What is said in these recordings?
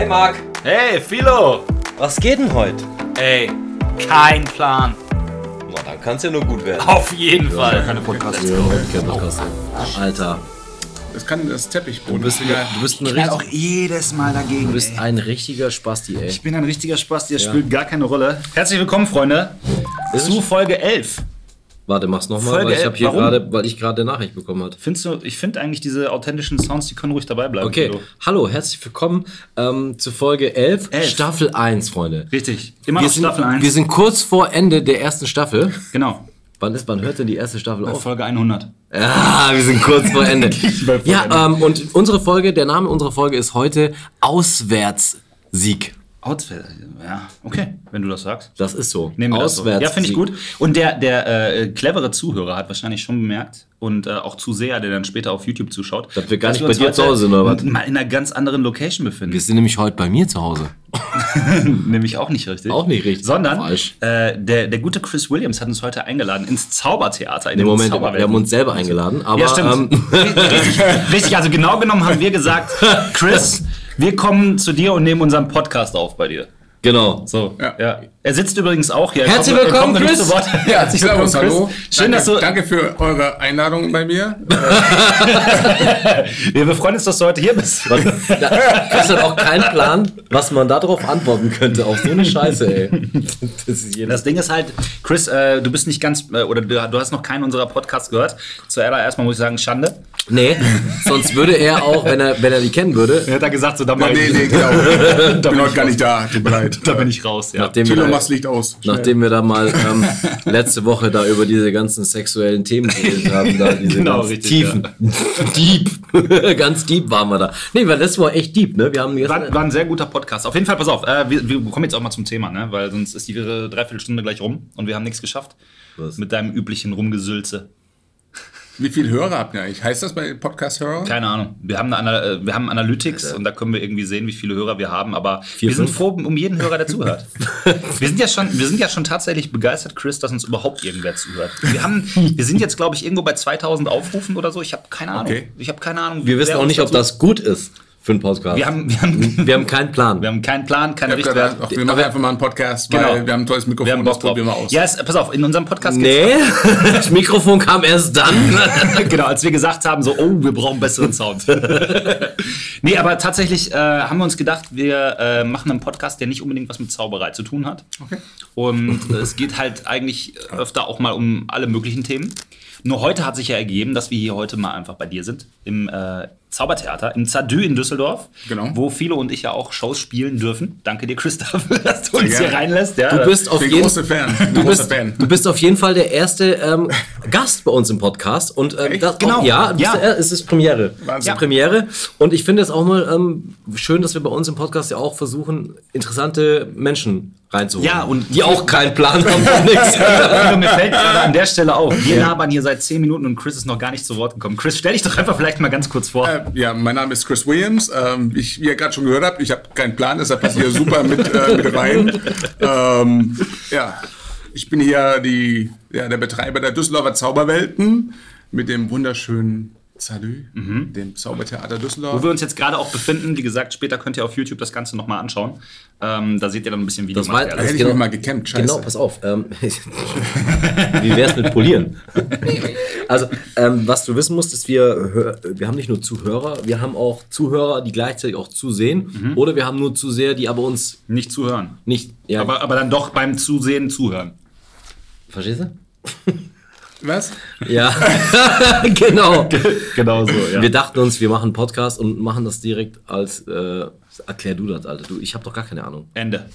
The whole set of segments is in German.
Hey Marc, Hey, Philo! was geht denn heute? Ey, kein Plan. Na, dann kann es ja nur gut werden. Auf jeden Fall. Keine Podcast. Kein Podcast. Alter, Das kann das Teppichboden. du bist, egal. du bist, ein, Ich knall auch richtig, jedes Mal dagegen. du bist ey. ein richtiger Spasti, ey. Ich bin ein richtiger Spaß, der spielt gar keine Rolle. Herzlich willkommen, Freunde, Ist zu Folge 11. Warte, mach's nochmal, weil ich habe hier gerade, weil ich gerade eine Nachricht bekommen habe. Findest du, ich finde eigentlich diese authentischen Sounds, die können ruhig dabei bleiben. Okay, Philo. hallo, herzlich willkommen ähm, zu Folge 11, Elf. Staffel 1, Freunde. Richtig. Immer Wir noch sind, Staffel 1. wir sind kurz vor Ende der ersten Staffel. genau. Wann, ist, wann hört denn die erste Staffel auf? Folge 100. Ja, wir sind kurz vor Ende. bei ja, ähm, und unsere Folge, der Name unserer Folge ist heute Auswärtssieg. Outfit. Ja, okay, wenn du das sagst. Das ist so. Nehmen wir das so. Ja, finde ich gut. Und der, der äh, clevere Zuhörer hat wahrscheinlich schon bemerkt und äh, auch Zuseher, der dann später auf YouTube zuschaut, Dass wir gar nicht bei uns dir zu Hause sind, oder was? Mal in einer ganz anderen Location befinden. Wir sind nämlich heute bei mir zu Hause. Nämlich auch nicht richtig. Auch nicht richtig. Sondern Falsch. äh, der, der gute Chris Williams hat uns heute eingeladen ins Zaubertheater. In Im den Moment, wir haben uns selber eingeladen, aber Ja, stimmt. ähm, richtig, richtig, also genau genommen haben wir gesagt, Chris, wir kommen zu dir und nehmen unseren Podcast auf bei dir. Genau. So, ja. Ja. Er sitzt übrigens auch hier. Er Herzlich kommt- willkommen, kommt Chris. zu Wort. Ja, Herzlich willkommen, Servus, Chris. hallo. Schön, danke, dass du. danke für eure Einladung bei mir. Wir, wir freuen uns, dass du heute hier bist. Da, Chris hat auch keinen Plan, was man darauf antworten könnte. Auf so eine Scheiße, ey. Das. Das Ding ist halt, Chris, äh, du bist nicht ganz, äh, oder du, du hast noch keinen unserer Podcasts gehört. Zuallererst mal muss ich sagen, Schande. Nee, sonst würde er auch, wenn er, wenn er die kennen würde, Er hat da gesagt, so, da, Ja, nee, ich- nee, genau. da Ich bin heute gar nicht da. Tut mir leid. Da bin ich raus, ja. nachdem wir, machst Licht aus. Schnell. nachdem wir da mal ähm, letzte Woche da über diese ganzen sexuellen Themen geredet haben, da diese Genau, ganz richtig, tiefen, deep, ganz deep waren wir da. Nee, weil das war echt deep, ne? Wir haben War, war ein sehr guter Podcast. Auf jeden Fall, pass auf, äh, wir, wir kommen jetzt auch mal zum Thema, ne? weil sonst ist die Dreiviertelstunde gleich rum und wir haben nichts geschafft. Was? Mit deinem üblichen Rumgesülze. Wie viele Hörer habt ihr eigentlich? Heißt das bei Podcast-Hörer? Keine Ahnung. Wir haben, eine, äh, wir haben Analytics und da können wir irgendwie sehen, wie viele Hörer wir haben, aber wir sind fünf? froh um jeden Hörer, der zuhört. wir, sind ja schon, wir sind ja schon tatsächlich begeistert, Chris, dass uns überhaupt irgendwer zuhört. Wir, haben, wir sind jetzt, glaube ich, irgendwo bei 2000 Aufrufen oder so. Ich habe keine Ahnung. Okay. Ich habe keine Ahnung. wir wissen auch nicht, ob das gut ist für einen Podcast. Wir haben, wir haben, wir haben keinen Plan. wir haben keinen Plan, keine Richtwert. ach, wir machen einfach mal einen Podcast, weil Genau. wir haben ein tolles Wir Mikrofon, haben das Bock probieren wir aus. Ja, es, pass auf, in unserem Podcast geht's Nee, das Mikrofon kam erst dann. genau, als wir gesagt haben, so, oh, wir brauchen besseren Sound. nee, aber tatsächlich äh, haben wir uns gedacht, wir äh, machen einen Podcast, der nicht unbedingt was mit Zauberei zu tun hat. Okay. Und äh, es geht halt eigentlich öfter auch mal um alle möglichen Themen. Nur heute hat sich ja ergeben, dass wir hier heute mal einfach bei dir sind, im äh, Zaubertheater, im Zadü in Düsseldorf, Genau. wo Philo und ich ja auch Shows spielen dürfen. Danke dir, Chris, dafür, dass du uns hier reinlässt. Ja, Du bist auf jeden Fan. Du großer bist, Fan. du bist auf jeden Fall der erste ähm, Gast bei uns im Podcast. Und ähm, das Genau. Auch, ja, Ja. Der, es ist Premiere. Wahnsinn. Es ist Premiere. Und ich finde es auch mal ähm, schön, dass wir bei uns im Podcast ja auch versuchen, interessante Menschen reinzuholen. Ja, und- die auch keinen Plan haben von nichts. Mir fällt gerade an der Stelle auf. Wir labern hier seit 10 Minuten und Chris ist noch gar nicht zu Wort gekommen. Chris, stell dich doch einfach vielleicht mal ganz kurz vor. Äh, ja, mein Name ist Chris Williams. Ähm, ich, wie ihr gerade schon gehört habt, ich habe keinen Plan, deshalb passt ihr super mit, äh, mit rein. Ähm, ja, ich bin hier die, ja, der Betreiber der Düsseldorfer Zauberwelten mit dem wunderschönen Salü, dem Zaubertheater Düsseldorf. Wo wir uns jetzt gerade auch befinden, wie gesagt, später könnt ihr auf YouTube das Ganze nochmal anschauen. Ähm, da seht ihr dann ein bisschen Das war-. Da hätte ich Genau. mal gekämmt, scheiße. Genau, pass auf. Ähm, wie wär's mit Polieren? Also, ähm, was du wissen musst, ist, wir, wir haben nicht nur Zuhörer, wir haben auch Zuhörer, die gleichzeitig auch zusehen. Oder wir haben nur Zuseher, die aber uns Nicht zuhören. nicht. Ja, Aber, aber dann doch beim Zusehen zuhören. verstehst du? Was? Ja, genau. Genau so, ja. Wir dachten uns, wir machen einen Podcast und machen das direkt als. Äh, erklär du das, Alter. Du, ich habe doch gar keine Ahnung. Ende.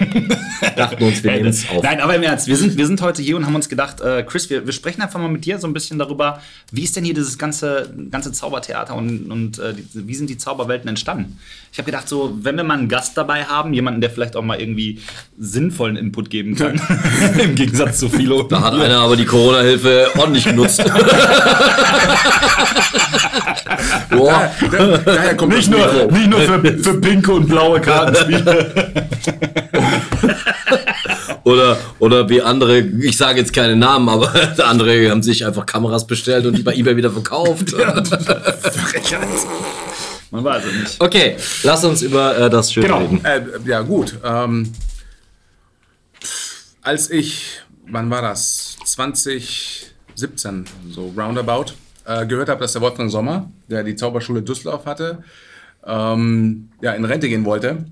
Dachten uns, wir nehmen es auf. Nein, aber im Ernst, wir sind, wir sind heute hier und haben uns gedacht, äh, Chris, wir, wir sprechen einfach mal mit dir so ein bisschen darüber, wie ist denn hier dieses ganze, ganze Zaubertheater und, und äh, die, wie sind die Zauberwelten entstanden? Ich habe gedacht, so, wenn wir mal einen Gast dabei haben, jemanden, der vielleicht auch mal irgendwie sinnvollen Input geben kann, im Gegensatz zu Philo. Da hat einer aber die Corona-Hilfe ordentlich genutzt. Boah. Da, daher kommt Nicht nur, Mikro. nicht nur für, für pinke und blaue Kartenspiele. Oder, oder wie andere, ich sage jetzt keine Namen, aber andere haben sich einfach Kameras bestellt und die bei eBay wieder verkauft. Man weiß es nicht. Okay, lass uns über äh, das Schöne Genau. reden. Äh, ja, gut. Ähm, als ich, wann war das? 2017, so roundabout, äh, gehört habe, dass der Wolfgang Sommer, der die Zauberschule Düsseldorf hatte, ähm, ja, in Rente gehen wollte,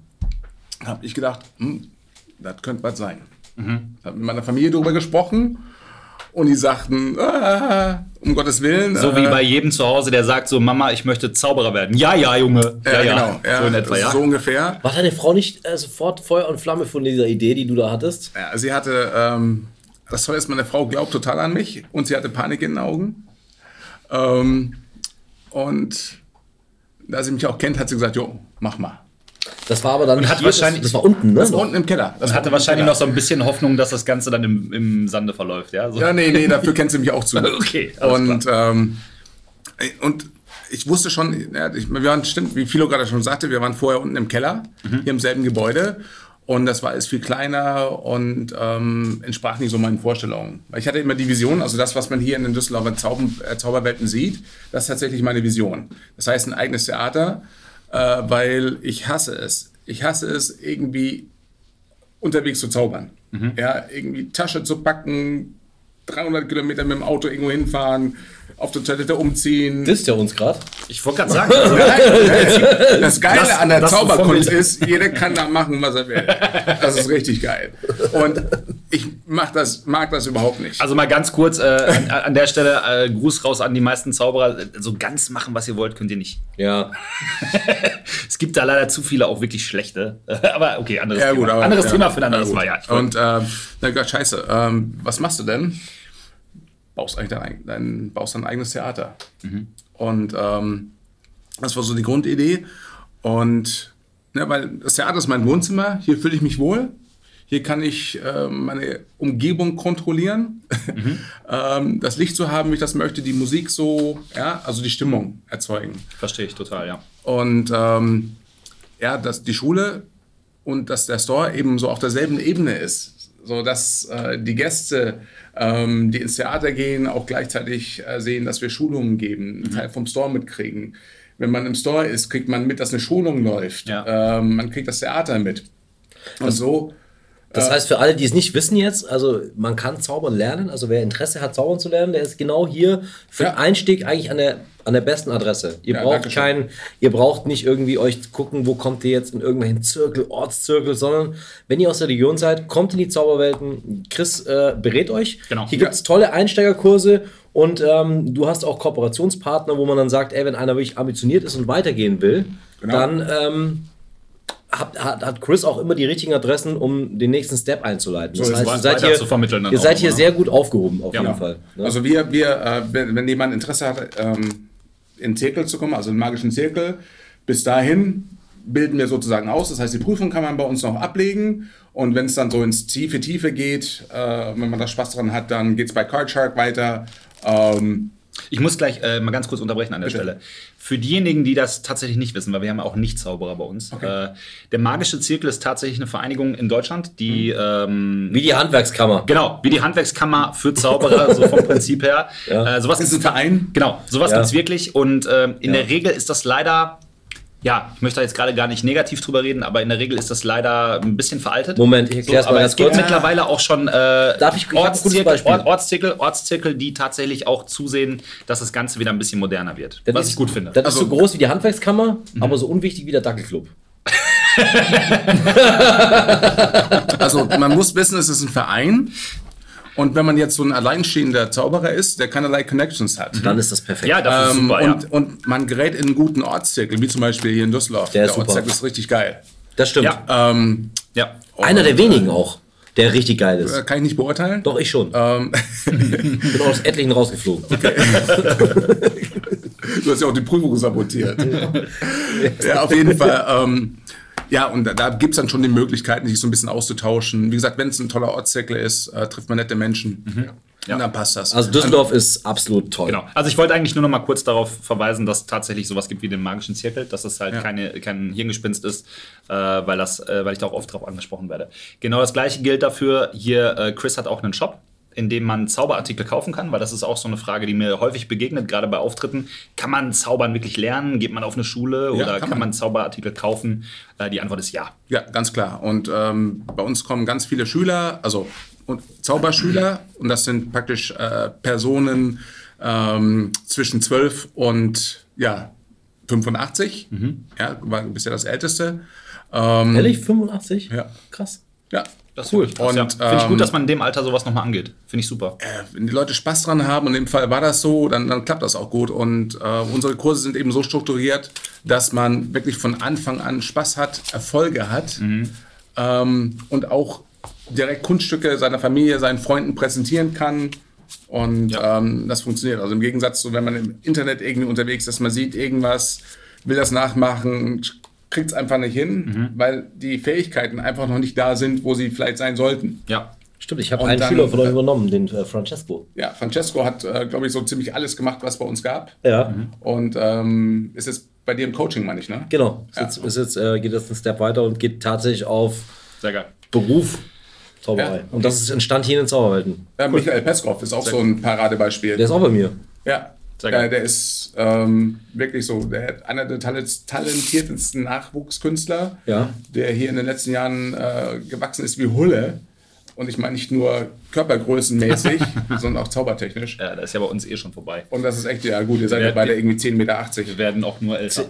habe ich gedacht, hm, das könnte was sein. Habe mit meiner Familie darüber gesprochen und die sagten, ah, um Gottes Willen. So wie äh, bei jedem zu Hause, der sagt so, Mama, ich möchte Zauberer werden. Ja, ja, Junge. Ja, ja, genau, ja, So in etwa, ja. so ungefähr. War deine Frau nicht äh, sofort Feuer und Flamme von dieser Idee, die du da hattest? Ja, sie hatte, ähm, das Tolle ist, meine Frau glaubt total an mich und sie hatte Panik in den Augen. Ähm, und da sie mich auch kennt, hat sie gesagt, jo, mach mal. Das war aber dann nicht hat wahrscheinlich- das war unten, ne? Das war unten im Keller. Das Und hatte wahrscheinlich Keller. noch so ein bisschen Hoffnung, dass das Ganze dann im, im Sande verläuft, ja? So. Ja, nee, nee, dafür kennt sie mich auch zu. Okay, alles und, ähm, und ich wusste schon, ja, ich, wir waren, stimmt, wie Philo gerade schon sagte, wir waren vorher unten im Keller, hier im selben Gebäude. Und das war alles viel kleiner und ähm, entsprach nicht so meinen Vorstellungen. Ich hatte immer die Vision, also das, was man hier in den Düsseldorfer Zauben, äh, Zauberwelten sieht, das ist tatsächlich meine Vision. Das heißt, ein eigenes Theater, äh, weil ich hasse es. Ich hasse es, irgendwie unterwegs zu zaubern. Ja, irgendwie Tasche zu packen, 300 Kilometer mit dem Auto irgendwo hinfahren, auf der Toilette umziehen. Disst ja uns gerade. Ich wollte gerade sagen, also, Das Geile Das- an der Zauberkunst ist, jeder kann da machen, was er will. Das ist richtig geil. Und ich mach das, mag das überhaupt nicht. also mal ganz kurz äh, an, an der Stelle äh, Gruß raus an die meisten Zauberer. So ganz machen, was ihr wollt, könnt ihr nicht. Ja. Es gibt da leider zu viele auch wirklich schlechte. aber okay, anderes Ja, Thema. gut, aber, anderes ja, Thema für ein anderes ja, Mal, ja. Und ähm, na Gott, scheiße, ähm, was machst du denn? Baust eigentlich dein, dein, baust dein eigenes Theater. Mhm. Und ähm, das war so die Grundidee. Und ne, weil das Theater ist mein Wohnzimmer, hier fühle ich mich wohl. Hier kann ich ähm, meine Umgebung kontrollieren, Mhm. ähm, das Licht zu haben, wie ich das möchte, die Musik so, ja, also die Stimmung erzeugen. Verstehe ich total, ja. Und ähm, ja, dass die Schule und dass der Store eben so auf derselben Ebene ist. So dass äh, die Gäste, ähm, die ins Theater gehen, auch gleichzeitig äh, sehen, dass wir Schulungen geben, einen Teil vom Store mitkriegen. Wenn man im Store ist, kriegt man mit, dass eine Schulung läuft. Ja. Ähm, man kriegt das Theater mit. Und so Das heißt, für alle, die es nicht wissen jetzt, also man kann zaubern lernen. Also wer Interesse hat, zaubern zu lernen, der ist genau hier für Ja. den Einstieg eigentlich an der, an der besten Adresse. Ihr Ja, braucht keinen, ihr braucht nicht irgendwie euch gucken, wo kommt ihr jetzt in irgendwelchen Zirkel, Ortszirkel, sondern wenn ihr aus der Region seid, kommt in die Zauberwelten. Chris äh, berät euch. Genau. Hier gibt es tolle Einsteigerkurse und ähm, du hast auch Kooperationspartner, wo man dann sagt, ey, wenn einer wirklich ambitioniert ist und weitergehen will, Genau. dann ähm, hat, hat, Chris auch immer die richtigen Adressen, um den nächsten Step einzuleiten. Das ist heißt, ihr seid hier, zu vermitteln dann ihr auch seid hier immer, ne? sehr gut aufgehoben, auf Ja. jeden Fall. Ne? Also wir, wir äh, wenn, wenn jemand Interesse hat, ähm, in den Zirkel zu kommen, also in den magischen Zirkel, bis dahin bilden wir sozusagen aus. Das heißt, die Prüfung kann man bei uns noch ablegen. Und wenn es dann so ins tiefe, tiefe geht, äh, wenn man da Spaß dran hat, dann geht es bei Card Shark weiter. Ähm, Ich muss gleich äh, mal ganz kurz unterbrechen an der Stelle. Für diejenigen, die das tatsächlich nicht wissen, weil wir haben ja auch Nicht-Zauberer bei uns. Äh, der Magische Zirkel ist tatsächlich eine Vereinigung in Deutschland, die ähm, Wie die Handwerkskammer. Genau, wie die Handwerkskammer für Zauberer, so vom Prinzip her. Ja. Äh, sowas ist ein gibt's- Verein? Genau, sowas Ja. gibt es wirklich. Und ähm, in Ja. der Regel ist das leider, ja, ich möchte da jetzt gerade gar nicht negativ drüber reden, aber in der Regel ist das leider ein bisschen veraltet. Moment, ich erklär's so, mal aber ganz es gibt kurz. mittlerweile auch schon äh, Darf ich- ich Ortszirkel. Ort, Ortszirkel, Ortszirkel, die tatsächlich auch zusehen, dass das Ganze wieder ein bisschen moderner wird. Das was ist- ich gut finde. Das Also- ist so groß wie die Handwerkskammer, aber so unwichtig wie der Dackelclub. also man muss wissen, es ist ein Verein. Und wenn man jetzt so ein alleinstehender Zauberer ist, der keinerlei Connections hat, Dann ist das perfekt. ja, das ist ähm, super, und, ja. und man gerät in einen guten Ortszirkel, wie zum Beispiel hier in Düsseldorf. Der ist super. Ortszirkel ist richtig geil. das stimmt. Ja. Ähm, ja. Einer der wenigen auch, der richtig geil äh, ist. kann ich nicht beurteilen. Doch, ich schon. Ähm, bin aus etlichen rausgeflogen. Du hast ja auch die Prüfung sabotiert. ja, auf jeden Fall. Ähm, ja, und da, da gibt es dann schon die Möglichkeiten, sich so ein bisschen auszutauschen. Wie gesagt, wenn es ein toller Ortszirkel ist, äh, trifft man nette Menschen. Ja. Und dann passt das. Also Düsseldorf ist absolut toll. Genau. Also ich wollte eigentlich nur noch mal kurz darauf verweisen, dass es tatsächlich sowas gibt wie den magischen Zirkel, dass das halt keine, kein Hirngespinst ist, äh, weil, das, äh, weil ich da auch oft drauf angesprochen werde. Genau das gleiche gilt dafür. Hier, äh, Chris hat auch einen Shop. In dem man Zauberartikel kaufen kann? Weil das ist auch so eine Frage, die mir häufig begegnet, gerade bei Auftritten. Kann man Zaubern wirklich lernen? Geht man auf eine Schule oder kann kann, man. man. Zauberartikel kaufen? Äh, die Antwort ist ja. Ja, ganz klar. Und ähm, bei uns kommen ganz viele Schüler, also und Zauberschüler, und das sind praktisch äh, Personen ähm, zwischen 12 und ja, 85. Ja, war bisher das Älteste. Ähm, Ehrlich? 85? Ja. Krass. Ja, Das cool. Und, ja. Finde ich ähm, gut, dass man in dem Alter sowas nochmal angeht. Finde ich super. äh, wenn die Leute Spaß dran haben, und im Fall war das so, dann, dann klappt das auch gut. Und äh, unsere Kurse sind eben so strukturiert, dass man wirklich von Anfang an Spaß hat, Erfolge hat ähm, und auch direkt Kunststücke seiner Familie, seinen Freunden präsentieren kann. Und Ja. ähm, das funktioniert. Also im Gegensatz zu, wenn man im Internet irgendwie unterwegs ist, man sieht irgendwas, will das nachmachen, kriegt es einfach nicht hin, weil die Fähigkeiten einfach noch nicht da sind, wo sie vielleicht sein sollten. Ja. Stimmt, ich habe einen dann- Schüler von euch übernommen, den äh, Francesco. Ja, Francesco hat, äh, glaube ich, so ziemlich alles gemacht, was bei uns gab. Ja, Und ähm, ist jetzt bei dir im Coaching, meine ich, ne? genau. Ist Ja. jetzt, ist jetzt, äh, geht jetzt einen Step weiter und geht tatsächlich auf Sehr geil. Beruf Zauberei. Ja. Und das ist entstand hier in den Zauberwelten. Äh, Michael Peskov ist auch so ein Paradebeispiel. Der ist auch bei mir. ja, Sehr der, ist ähm, wirklich so der, hat einer der talent- talentiertesten Nachwuchskünstler, Ja. der hier in den letzten Jahren äh, gewachsen ist wie Hulle. Und ich meine nicht nur körpergrößenmäßig, sondern auch zaubertechnisch. Ja, das ist ja bei uns eh schon vorbei. Und das ist echt, ja gut, ihr seid ja beide irgendwie 10,80 Meter. Wir werden auch nur älter.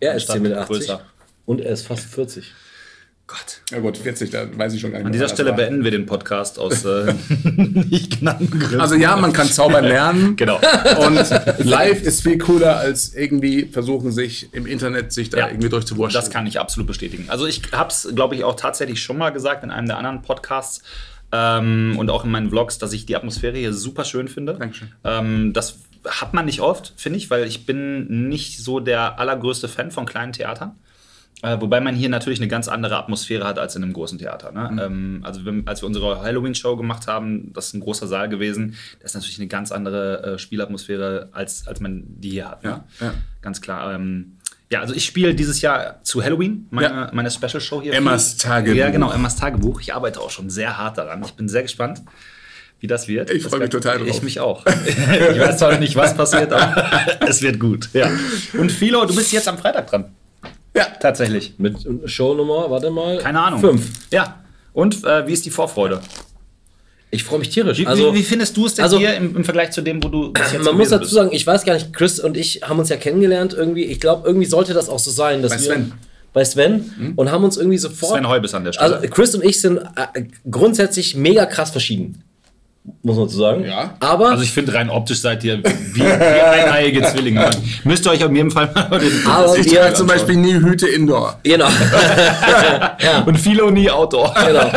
Er ist Statt 10,80 Meter größer. und er ist fast 40. Gott. Ja gut, 40, da weiß ich schon gar nicht An dieser Stelle war. beenden wir den Podcast aus äh, nicht genannten Gründen. Also ja, man kann zaubern lernen. Genau. Und live ist viel cooler als irgendwie versuchen, sich im Internet sich da Ja. irgendwie durchzuwurschteln. Das kann ich absolut bestätigen. Also ich habe es, glaube ich, auch tatsächlich schon mal gesagt in einem der anderen Podcasts ähm, und auch in meinen Vlogs, dass ich die Atmosphäre hier super schön finde. Dankeschön. Ähm, das hat man nicht oft, finde ich, weil ich bin nicht so der allergrößte Fan von kleinen Theatern. Äh, wobei man hier natürlich eine ganz andere Atmosphäre hat als in einem großen Theater. Mhm. Ne? Ähm, also wenn, als wir unsere Halloween-Show gemacht haben, das ist ein großer Saal gewesen, das ist natürlich eine ganz andere äh, Spielatmosphäre, als, als man die hier hat. Ne? Ja. Ganz klar. Ähm, ja, also ich spiele dieses Jahr zu Halloween meine, Ja. meine Special Show hier. Emmas Tagebuch. Ja, genau, Emmas Tagebuch. Ich arbeite auch schon sehr hart daran. Ich bin sehr gespannt, wie das wird. Ich Das freu mich total drauf. Ich mich auch. ich weiß zwar nicht, was passiert, aber es wird gut. Ja. Und Philo, du bist jetzt am Freitag dran. Ja, Tatsächlich. Mit Shownummer, warte mal. Keine Ahnung. Fünf. Ja. Und äh, wie ist die Vorfreude? Ich freue mich tierisch. Wie, also, wie, findest du es denn also- hier im, im Vergleich zu dem, wo du bis jetzt man muss dazu bist? sagen, ich weiß gar nicht, Chris und ich haben uns ja kennengelernt irgendwie. Ich glaube, irgendwie sollte das auch so sein, dass Bei wir Sven. bei Sven und haben uns irgendwie sofort. Sven Heubes an der Stelle. Also Chris und ich sind äh, grundsätzlich mega krass verschieden. Muss man so sagen. Ja. Aber, Also ich finde, rein optisch seid ihr wie, wie eineiige Zwillinge. Man müsst ihr euch auf jeden Fall mal den Aber ich trage zum Beispiel nie Hüte Indoor. genau. und Philo nie Outdoor. genau.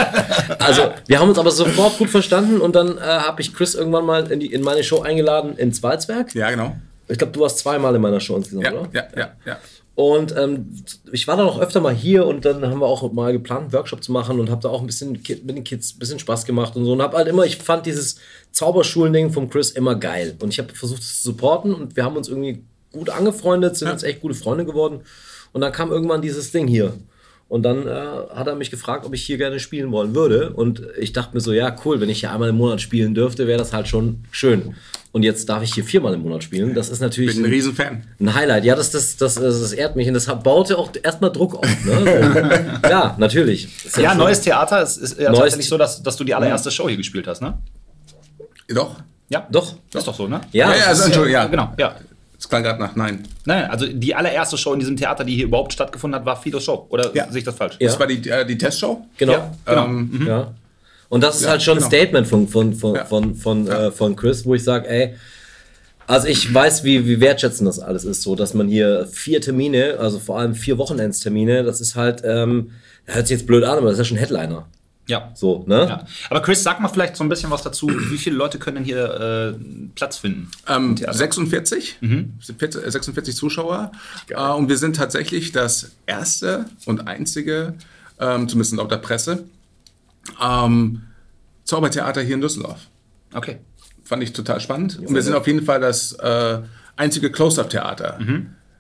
Also, wir haben uns aber sofort gut verstanden und dann äh, habe ich Chris irgendwann mal in, die, in meine Show eingeladen ins Walzwerk. Ja, genau. Ich glaube, du warst zweimal in meiner Show insgesamt, Ja, oder? ja, ja, ja. Und ähm, ich war dann auch öfter mal hier und dann haben wir auch mal geplant, einen Workshop zu machen und habe da auch ein bisschen mit den Kids ein bisschen Spaß gemacht und so. Und habe halt immer, ich fand dieses Zauberschulen-Ding vom Chris immer geil. Und ich habe versucht, es zu supporten und wir haben uns irgendwie gut angefreundet, sind Ja. jetzt echt gute Freunde geworden. Und dann kam irgendwann dieses Ding hier. Und dann äh, hat er mich gefragt, ob ich hier gerne spielen wollen würde. Und ich dachte mir so, ja, cool, wenn ich hier einmal im Monat spielen dürfte, wäre das halt schon schön. Und jetzt darf ich hier viermal im Monat spielen. Das ist natürlich Bin ein Riesenfan. ein Highlight. Ja, das, das, das, das, das ehrt mich und das baute auch erstmal Druck auf. Ne? So. ja, natürlich. Ist Ja, schön. neues Theater. Es ist ja Neues tatsächlich so, dass, dass du die allererste Show hier gespielt hast, ne? Doch. Ja. Doch. Ist doch so, ne? Ja, Ja, ja, also, Entschuldigung, ja. Genau, ja. Das klang gerade nach Nein. Nein, also die allererste Show in diesem Theater, die hier überhaupt stattgefunden hat, war Fidos Show. Oder Ja. sehe ich das falsch? Ja. Das war die, äh, die Testshow. genau. Ja, genau. Ähm, Ja. Und das ist Ja, halt schon ein genau. Statement von, von, von, Ja. von, von, äh, von Chris, wo ich sage, ey, also ich weiß, wie, wie wertschätzend das alles ist, so dass man hier vier Termine, also vor allem vier Wochenendstermine, das ist halt, ähm, hört sich jetzt blöd an, aber das ist ja schon Headliner. Ja. So, ne? ja. Aber Chris, sag mal vielleicht so ein bisschen was dazu. Wie viele Leute können denn hier äh, Platz finden? Ähm, im Theater? 46, 40 äh, 46 Zuschauer. Äh, und wir sind tatsächlich das erste und einzige, ähm, zumindest laut der Presse, ähm, Zaubertheater hier in Düsseldorf. Okay. Fand ich total spannend. Und wir sind auf jeden Fall das äh, einzige Close-Up-Theater.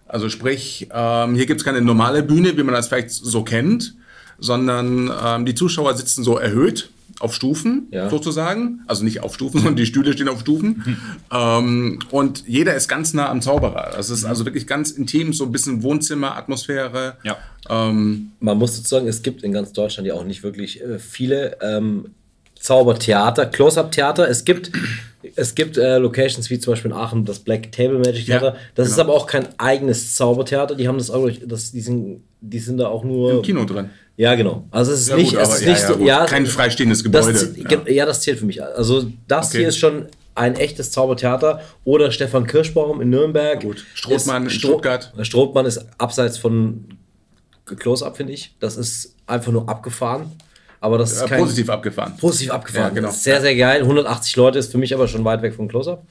Also sprich, ähm, hier gibt es keine normale Bühne, wie man das vielleicht so kennt, sondern ähm, die Zuschauer sitzen so erhöht auf Stufen Ja. sozusagen. Also nicht auf Stufen, sondern die Stühle stehen auf Stufen. ähm, und jeder ist ganz nah am Zauberer. Das ist also wirklich ganz intim, so ein bisschen Wohnzimmer-Atmosphäre. Ja. Ähm, Man muss sozusagen, es gibt in ganz Deutschland ja auch nicht wirklich äh, viele ähm, Zaubertheater, Close-Up-Theater. Es gibt, es gibt äh, Locations wie zum Beispiel in Aachen das Black Table Magic Ja, Theater. das ist genau. aber auch kein eigenes Zaubertheater. Die haben das auch, das, die, sind, die sind da auch nur. Im Kino drin. Ja, genau. Also es ist Ja, nicht, gut, es ist ja, nicht ja, so. Ja, Kein freistehendes das, Gebäude. Ja. ja. das zählt für mich. Also das Okay. hier ist schon ein echtes Zaubertheater. Oder Stefan Kirschbaum in Nürnberg. Gut. Strothmann Ist- in Stuttgart. Strothmann ist abseits von Close-Up, finde ich. Das ist einfach nur abgefahren. Aber das ist Äh, kein, positiv abgefahren. positiv abgefahren. Ja, genau. Sehr, sehr geil. 180 Leute ist für mich aber schon weit weg vom Close-Up.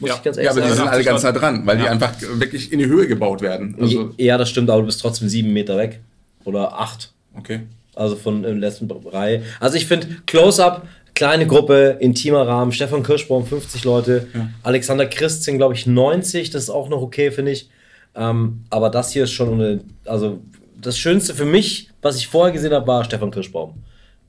Muss Ja. ich ganz Ja, ehrlich aber die sind sagen. alle ganz nah dran, weil die Ja. einfach wirklich in die Höhe gebaut werden. Also, ja, das stimmt, aber du bist trotzdem sieben Meter weg. Oder acht. okay. Also von der letzten Reihe. Also ich finde Close-Up, kleine Gruppe, intimer Rahmen. Stefan Kirschbaum 50 Leute. Alexander Christin, glaube ich, 90. Das ist auch noch okay, finde ich. Ähm, aber das hier ist schon eine, also das Schönste für mich, was ich vorher gesehen habe, war Stefan Kirschbaum.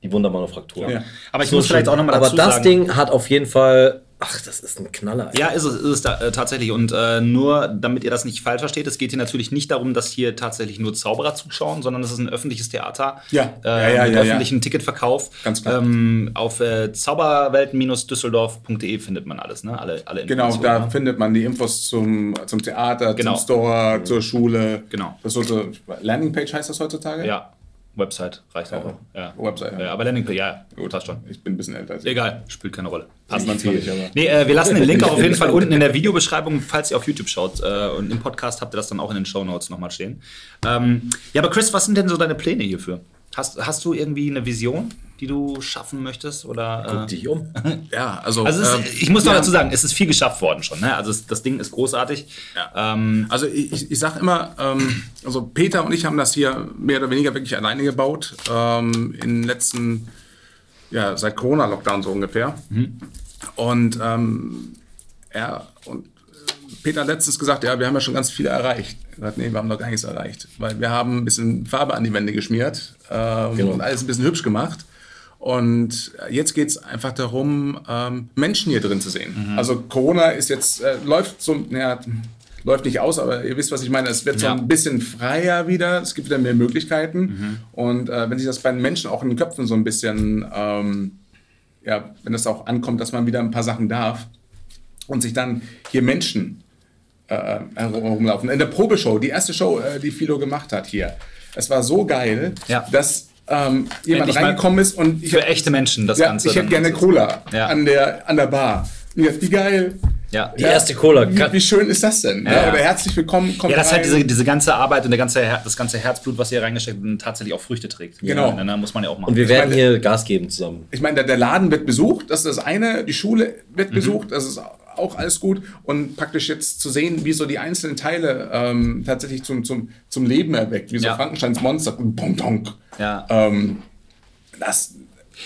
Die Wundermanufaktur. Ja. Aber ich muss vielleicht auch nochmal Aber dazu das sagen. Ding hat auf jeden Fall, ach, das ist ein Knaller. Ja, ist es, ist es da, äh, tatsächlich. Und äh, nur, damit ihr das nicht falsch versteht, es geht hier natürlich nicht darum, dass hier tatsächlich nur Zauberer zuschauen, sondern es ist ein öffentliches Theater. Ja. Äh, Ja, ja, mit ja, ja. öffentlichem Ticketverkauf. Ganz klar. Ähm, auf äh, zauberwelten-düsseldorf.de findet man alles, ne? Alle, alle Genau, da ne? findet man die Infos zum, zum Theater, Genau. zum Store, zur Schule. Genau. Das ist so eine Landingpage heißt das heutzutage? Ja, Website reicht auch. Ja. Website, ja. Ja, aber Landingpage, ja, Gut, passt schon. Ich bin ein bisschen älter als ich. Egal, spielt keine Rolle. Passt nicht, aber- Nee, äh, wir lassen den Link auch auf jeden Fall unten in der Videobeschreibung, falls ihr auf YouTube schaut. Äh, und im Podcast habt ihr das dann auch in den Show Notes nochmal stehen. Ähm, ja, aber Chris, was sind denn so deine Pläne hierfür? Hast, hast du irgendwie eine Vision, die du schaffen möchtest? Oder, äh, Guck dich um. Ja, also. also es ähm, ist, ich muss noch dazu sagen, es ist viel geschafft worden schon. Ne? Also es, das Ding ist großartig. Ja. Ähm, Also ich, ich- ich sage immer, ähm, also Peter und ich haben das hier mehr oder weniger wirklich alleine gebaut. Ähm, in den letzten, ja, seit Corona-Lockdown so ungefähr. Und ähm, er und äh, Peter hat letztens gesagt, ja, wir haben ja schon ganz viel erreicht. Er hat, nee, wir haben noch gar nichts erreicht. Weil wir haben ein bisschen Farbe an die Wände geschmiert ähm, Genau. und alles ein bisschen hübsch gemacht. Und jetzt geht es einfach darum, ähm, Menschen hier drin zu sehen. Also Corona ist jetzt, äh, läuft so, naja, läuft nicht aus, aber ihr wisst, was ich meine. Es wird Ja. so ein bisschen freier wieder. Es gibt wieder mehr Möglichkeiten. Und äh, wenn sich das bei den Menschen auch in den Köpfen so ein bisschen, ähm, ja, wenn das auch ankommt, dass man wieder ein paar Sachen darf und sich dann hier Menschen äh, herumlaufen. In der Probeshow, die erste Show, äh, die Philo gemacht hat hier, es war so geil, Ja. dass ähm, jemand reingekommen ist und ich für echte Menschen das ja, Ganze. ich hätte gerne Cola Ja. an, der, an der Bar. Und ich dachte, wie geil. Ja. Die erste Cola. Wie, wie schön ist das denn? Ja, Ja, ja. Oder herzlich willkommen. kommt Ja, dass halt rein. diese, diese ganze Arbeit und der ganze, das ganze Herzblut, was ihr reingesteckt habt, tatsächlich auch Früchte trägt. Genau. Ja, dann muss man ja auch machen. Und wir werden meine- hier Gas geben zusammen. Ich meine, der, der Laden wird besucht, das ist das eine. Die Schule Mhm. wird besucht, das ist auch alles gut. Und praktisch jetzt zu sehen, wie so die einzelnen Teile ähm, tatsächlich zum, zum, zum Leben erweckt, wie so Ja. Frankensteins Monster und Dong. Ja. Ähm, das,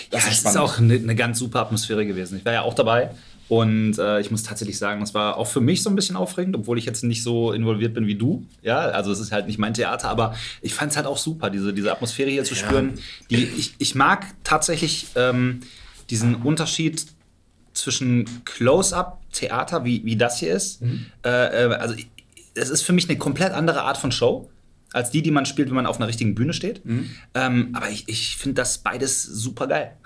das Ja, ist ist auch eine, eine ganz super Atmosphäre gewesen. Ich war ja auch dabei und äh, ich muss tatsächlich sagen, das war auch für mich so ein bisschen aufregend, obwohl ich jetzt nicht so involviert bin wie du. Ja, also es ist halt nicht mein Theater, aber ich fand es halt auch super, diese, diese Atmosphäre hier zu spüren. Die, ich, ich mag tatsächlich ähm, diesen Unterschied zwischen Close-up-Theater, wie, wie das hier ist. Äh, äh, also es ist für mich eine komplett andere Art von Show als die, die man spielt, wenn man auf einer richtigen Bühne steht. Ähm, aber ich, ich finde das beides super geil.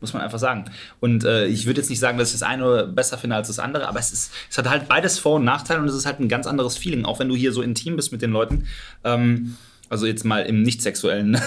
Muss man einfach sagen. Und äh, ich würde jetzt nicht sagen, dass ich das eine besser finde als das andere, aber es, ist, es hat halt beides Vor- und Nachteile und es ist halt ein ganz anderes Feeling, auch wenn du hier so intim bist mit den Leuten. Ähm, also jetzt mal im nicht sexuellen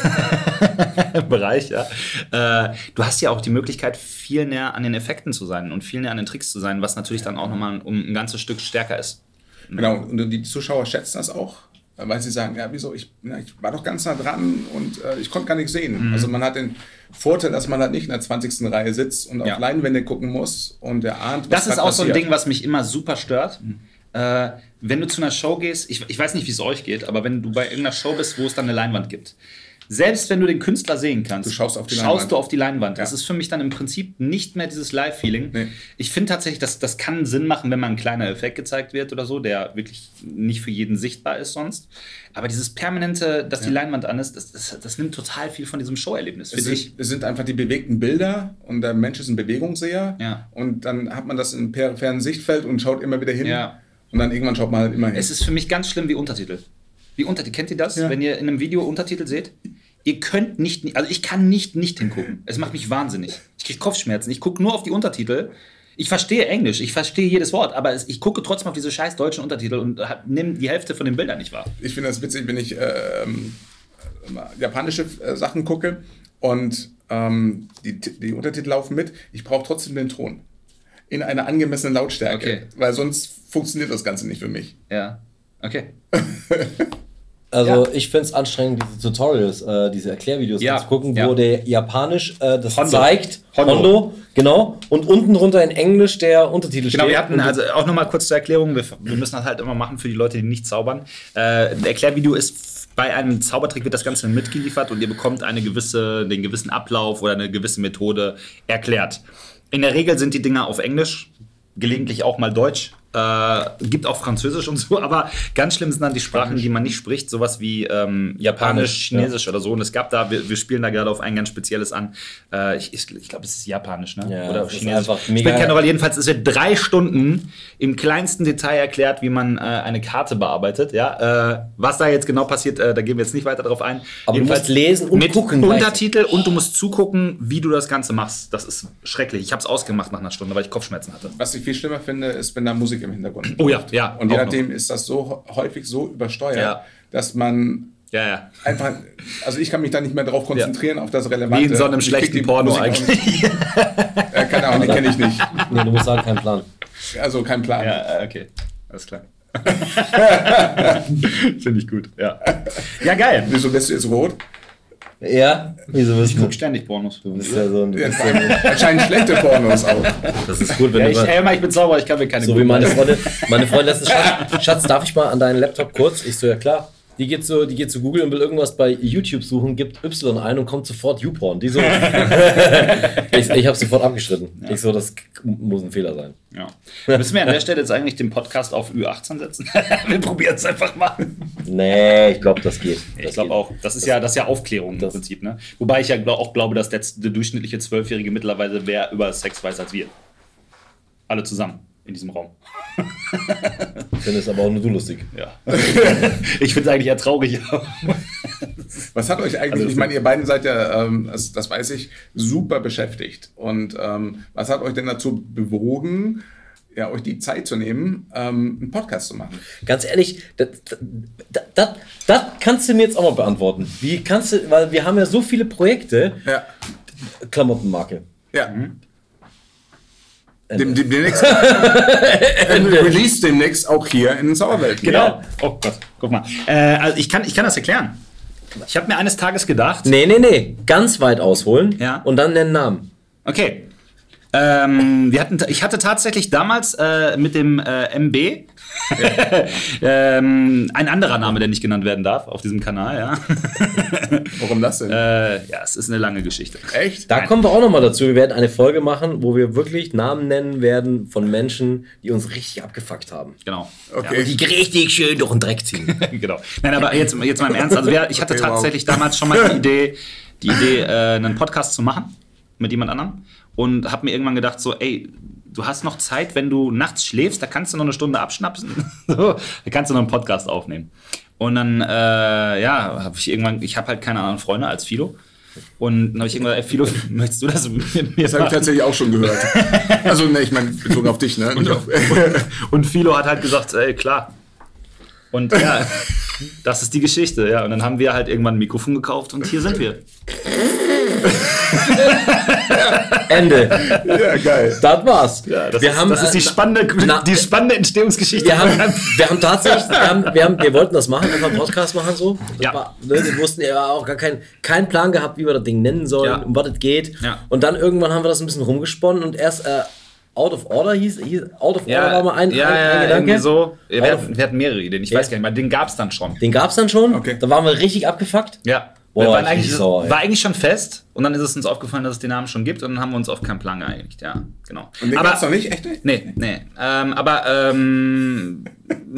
Bereich, ja. Äh, du hast ja auch die Möglichkeit, viel näher an den Effekten zu sein und viel näher an den Tricks zu sein, was natürlich dann auch nochmal um ein ganzes Stück stärker ist. Genau, und die Zuschauer schätzen das auch, weil sie sagen, ja, wieso, ich, na, ich war doch ganz nah dran und äh, ich konnte gar nichts sehen. Mhm. Also man hat den Vorteil, dass man halt nicht in der 20. Reihe sitzt und Ja. auf Leinwände gucken muss und der ahnt, was Das ist auch so ein passiert. Ding, was mich immer super stört. Äh, wenn du zu einer Show gehst, ich, ich weiß nicht, wie es euch geht, aber wenn du bei irgendeiner Show bist, wo es dann eine Leinwand gibt, selbst wenn du den Künstler sehen kannst, Du schaust auf die schaust Leinwand. du auf die Leinwand. Das Ja. ist für mich dann im Prinzip nicht mehr dieses Live-Feeling. Nee. Ich finde tatsächlich, dass das kann Sinn machen, wenn mal ein kleiner Effekt gezeigt wird oder so, der wirklich nicht für jeden sichtbar ist sonst. Aber dieses permanente, dass die Leinwand an ist, das, das, das nimmt total viel von diesem Show-Erlebnis, Es sind, es sind einfach die bewegten Bilder und der Mensch ist ein Bewegungsseher. Ja. Und dann hat man das im peripheren Sichtfeld und schaut immer wieder hin. Ja. Und dann irgendwann schaut man halt immer hin. Es ist für mich ganz schlimm wie Untertitel. Wie Untertitel, kennt ihr das? Ja. Wenn ihr in einem Video Untertitel seht? Ihr könnt nicht, also ich kann nicht nicht hingucken. Es macht mich wahnsinnig. Ich kriege Kopfschmerzen. Ich gucke nur auf die Untertitel. Ich verstehe Englisch, ich verstehe jedes Wort, aber ich gucke trotzdem auf diese scheiß deutschen Untertitel und nehme die Hälfte von den Bildern nicht wahr. ich finde das witzig, wenn ich ähm, japanische äh, Sachen gucke und ähm, die, die Untertitel laufen mit. Ich brauche trotzdem den Ton. In einer angemessenen Lautstärke. Okay. Weil sonst funktioniert das Ganze nicht für mich. Ja. Okay. Also ich finde es anstrengend, diese Tutorials, äh, diese Erklärvideos Ja, zu gucken, ja. wo der Japanisch äh, das Hondo. zeigt. Hondo. Hondo. genau. Und unten drunter in Englisch der Untertitel Genau, steht. wir hatten also auch nochmal kurz zur Erklärung, wir, wir müssen das halt immer machen für die Leute, die nicht zaubern. Äh, ein Erklärvideo ist bei einem Zaubertrick wird das Ganze mitgeliefert und ihr bekommt eine gewisse, den gewissen Ablauf oder eine gewisse Methode erklärt. In der Regel sind die Dinger auf Englisch, gelegentlich auch mal Deutsch. Äh, gibt auch Französisch und so, aber ganz schlimm sind dann die Sprachen, die man nicht spricht, sowas wie ähm, Japanisch, Chinesisch oder so. Und es gab da, wir, wir spielen da gerade auf ein ganz spezielles an. Äh, ich ich, ich glaube, es ist Japanisch, ne? Ja, oder das ist Chinesisch. einfach Spielt keine Rolle. Jedenfalls, es wird drei Stunden im kleinsten Detail erklärt, wie man äh, eine Karte bearbeitet. Ja, äh, was da jetzt genau passiert, äh, da gehen wir jetzt nicht weiter drauf ein. Aber du Jedenfalls musst lesen und mit gucken Untertitel und du musst zugucken, wie du das Ganze machst. Das ist schrecklich. Ich habe es ausgemacht nach einer Stunde, weil ich Kopfschmerzen hatte. Was ich viel schlimmer finde, ist, wenn da Musik im Hintergrund. Oh ja, ja. Und je nachdem ist das so häufig so übersteuert, Ja. dass man noch. Ja, ja. einfach, also ich kann mich da nicht mehr darauf konzentrieren, auf das Relevante. Wie in so einem schlechten die Porno Musik auch eigentlich. nicht. Äh, keine Ahnung, den kenne ich nicht. nee, du musst sagen, kein Plan. Also kein Plan. Ja, äh, okay. Alles klar. Finde ich gut, ja. Ja, geil. Wieso bist du jetzt rot? Ja? Wieso bist Ich gucke ständig Pornos. Du bist ja so ein. Ja, anscheinend schlechte Pornos auch. das ist gut, wenn Ja, du. ich, mal- ey, Mann, ich bin Zauberer, ich kann mir keine So wie meine. Freundin, meine Freundin letztens, Schatz, Schatz, darf ich mal an deinen Laptop kurz? Ich so, ja klar. Die geht so, die geht zu Google und will irgendwas bei YouTube suchen, gibt Y ein und kommt sofort YouPorn. Die so, ich, ich habe sofort abgeschritten. Ich so, das muss ein Fehler sein. Ja. Müssen wir an der Stelle jetzt eigentlich den Podcast auf Ü18 setzen? wir probieren es einfach mal. Nee, ich glaube, das geht. Ich Das glaube geht. auch. Das ist ja, das ist ja Aufklärung im Das- Prinzip. Ne? Wobei ich ja auch glaube, dass der, der durchschnittliche Zwölfjährige mittlerweile mehr über Sex weiß als wir. Alle zusammen in diesem Raum. Ich finde es aber auch nur du lustig. Ja. ich finde es eigentlich eher traurig. Was hat euch eigentlich, ich meine, ihr beiden seid ja, ähm, das, das weiß ich, super beschäftigt. Und ähm, was hat euch denn dazu bewogen, ja, euch die Zeit zu nehmen, ähm, einen Podcast zu machen? Ganz ehrlich, das, das, das, das kannst du mir jetzt auch mal beantworten. Wie kannst du, weil wir haben ja so viele Projekte, Ja. Klamottenmarke. Ja. Dem, dem, demnächst, äh, Release demnächst auch hier in den Sauerwelt. Genau. Oh Gott, guck mal. Äh, also ich, kann, ich kann das erklären. Ich habe mir eines Tages gedacht, Nee, nee, nee. Ganz weit ausholen Ja. und dann nennen Namen. Okay. Ähm, wir hatten, ich hatte tatsächlich damals äh, mit dem äh, MB ähm, ein anderer Name, der nicht genannt werden darf auf diesem Kanal. Ja, Warum das denn? äh, ja es ist eine lange Geschichte. Echt? Da kommen wir auch nochmal dazu. Wir werden eine Folge machen, wo wir wirklich Namen nennen werden von Menschen, die uns richtig abgefuckt haben. Genau. Okay. Die richtig schön durch den Dreck ziehen. genau. Nein, aber jetzt, jetzt mal im Ernst. Also wir, ich hatte Okay, wow. tatsächlich damals schon mal die Idee, die Idee, äh, einen Podcast zu machen mit jemand anderem und habe mir irgendwann gedacht, so, ey, du hast noch Zeit, wenn du nachts schläfst, da kannst du noch eine Stunde abschnapsen, so, da kannst du noch einen Podcast aufnehmen. Und dann, äh, ja, habe ich irgendwann, ich habe halt keine anderen Freunde als Philo. Und dann habe ich irgendwann gesagt, ey, Philo, möchtest du das mit mir Das habe ich tatsächlich auch schon gehört. Also, ne, ich meine, bezogen auf dich, ne? Nicht auf, Und Philo hat halt gesagt, ey, klar. Und ja, das ist die Geschichte, ja. Und dann haben wir halt irgendwann ein Mikrofon gekauft und hier sind wir. Ende. ja, geil. Das war's. Ja, das, wir ist, haben, das ist die äh, spannende, na- die spannende Entstehungsgeschichte. Wir haben, wir haben tatsächlich, wir, haben, wir, haben, wir wollten das machen, einfach einen Podcast machen so. Das Ja. War, ne, wir wussten ja auch gar keinen keinen Plan gehabt, wie wir das Ding nennen sollen, Ja. um was es geht. Ja. Und dann irgendwann haben wir das ein bisschen rumgesponnen und erst äh, Out of Order hieß, hieß Out of Order war mal ein, ja, ein, ein ja, Gedanke. so. Wir Out hatten, wir hatten mehrere Ideen. Ich Ja. weiß gar nicht mal. Den gab es dann schon. Den gab's dann schon. Okay. Da waren wir richtig abgefuckt. Ja. Boah, ich eigentlich, ey. war eigentlich schon fest und dann ist es uns aufgefallen, dass es den Namen schon gibt und dann haben wir uns auf keinen Plan geeinigt. Ja, genau. Und den aber, gab's noch nicht? Echt nicht? Nee, nee. Ähm, aber ähm,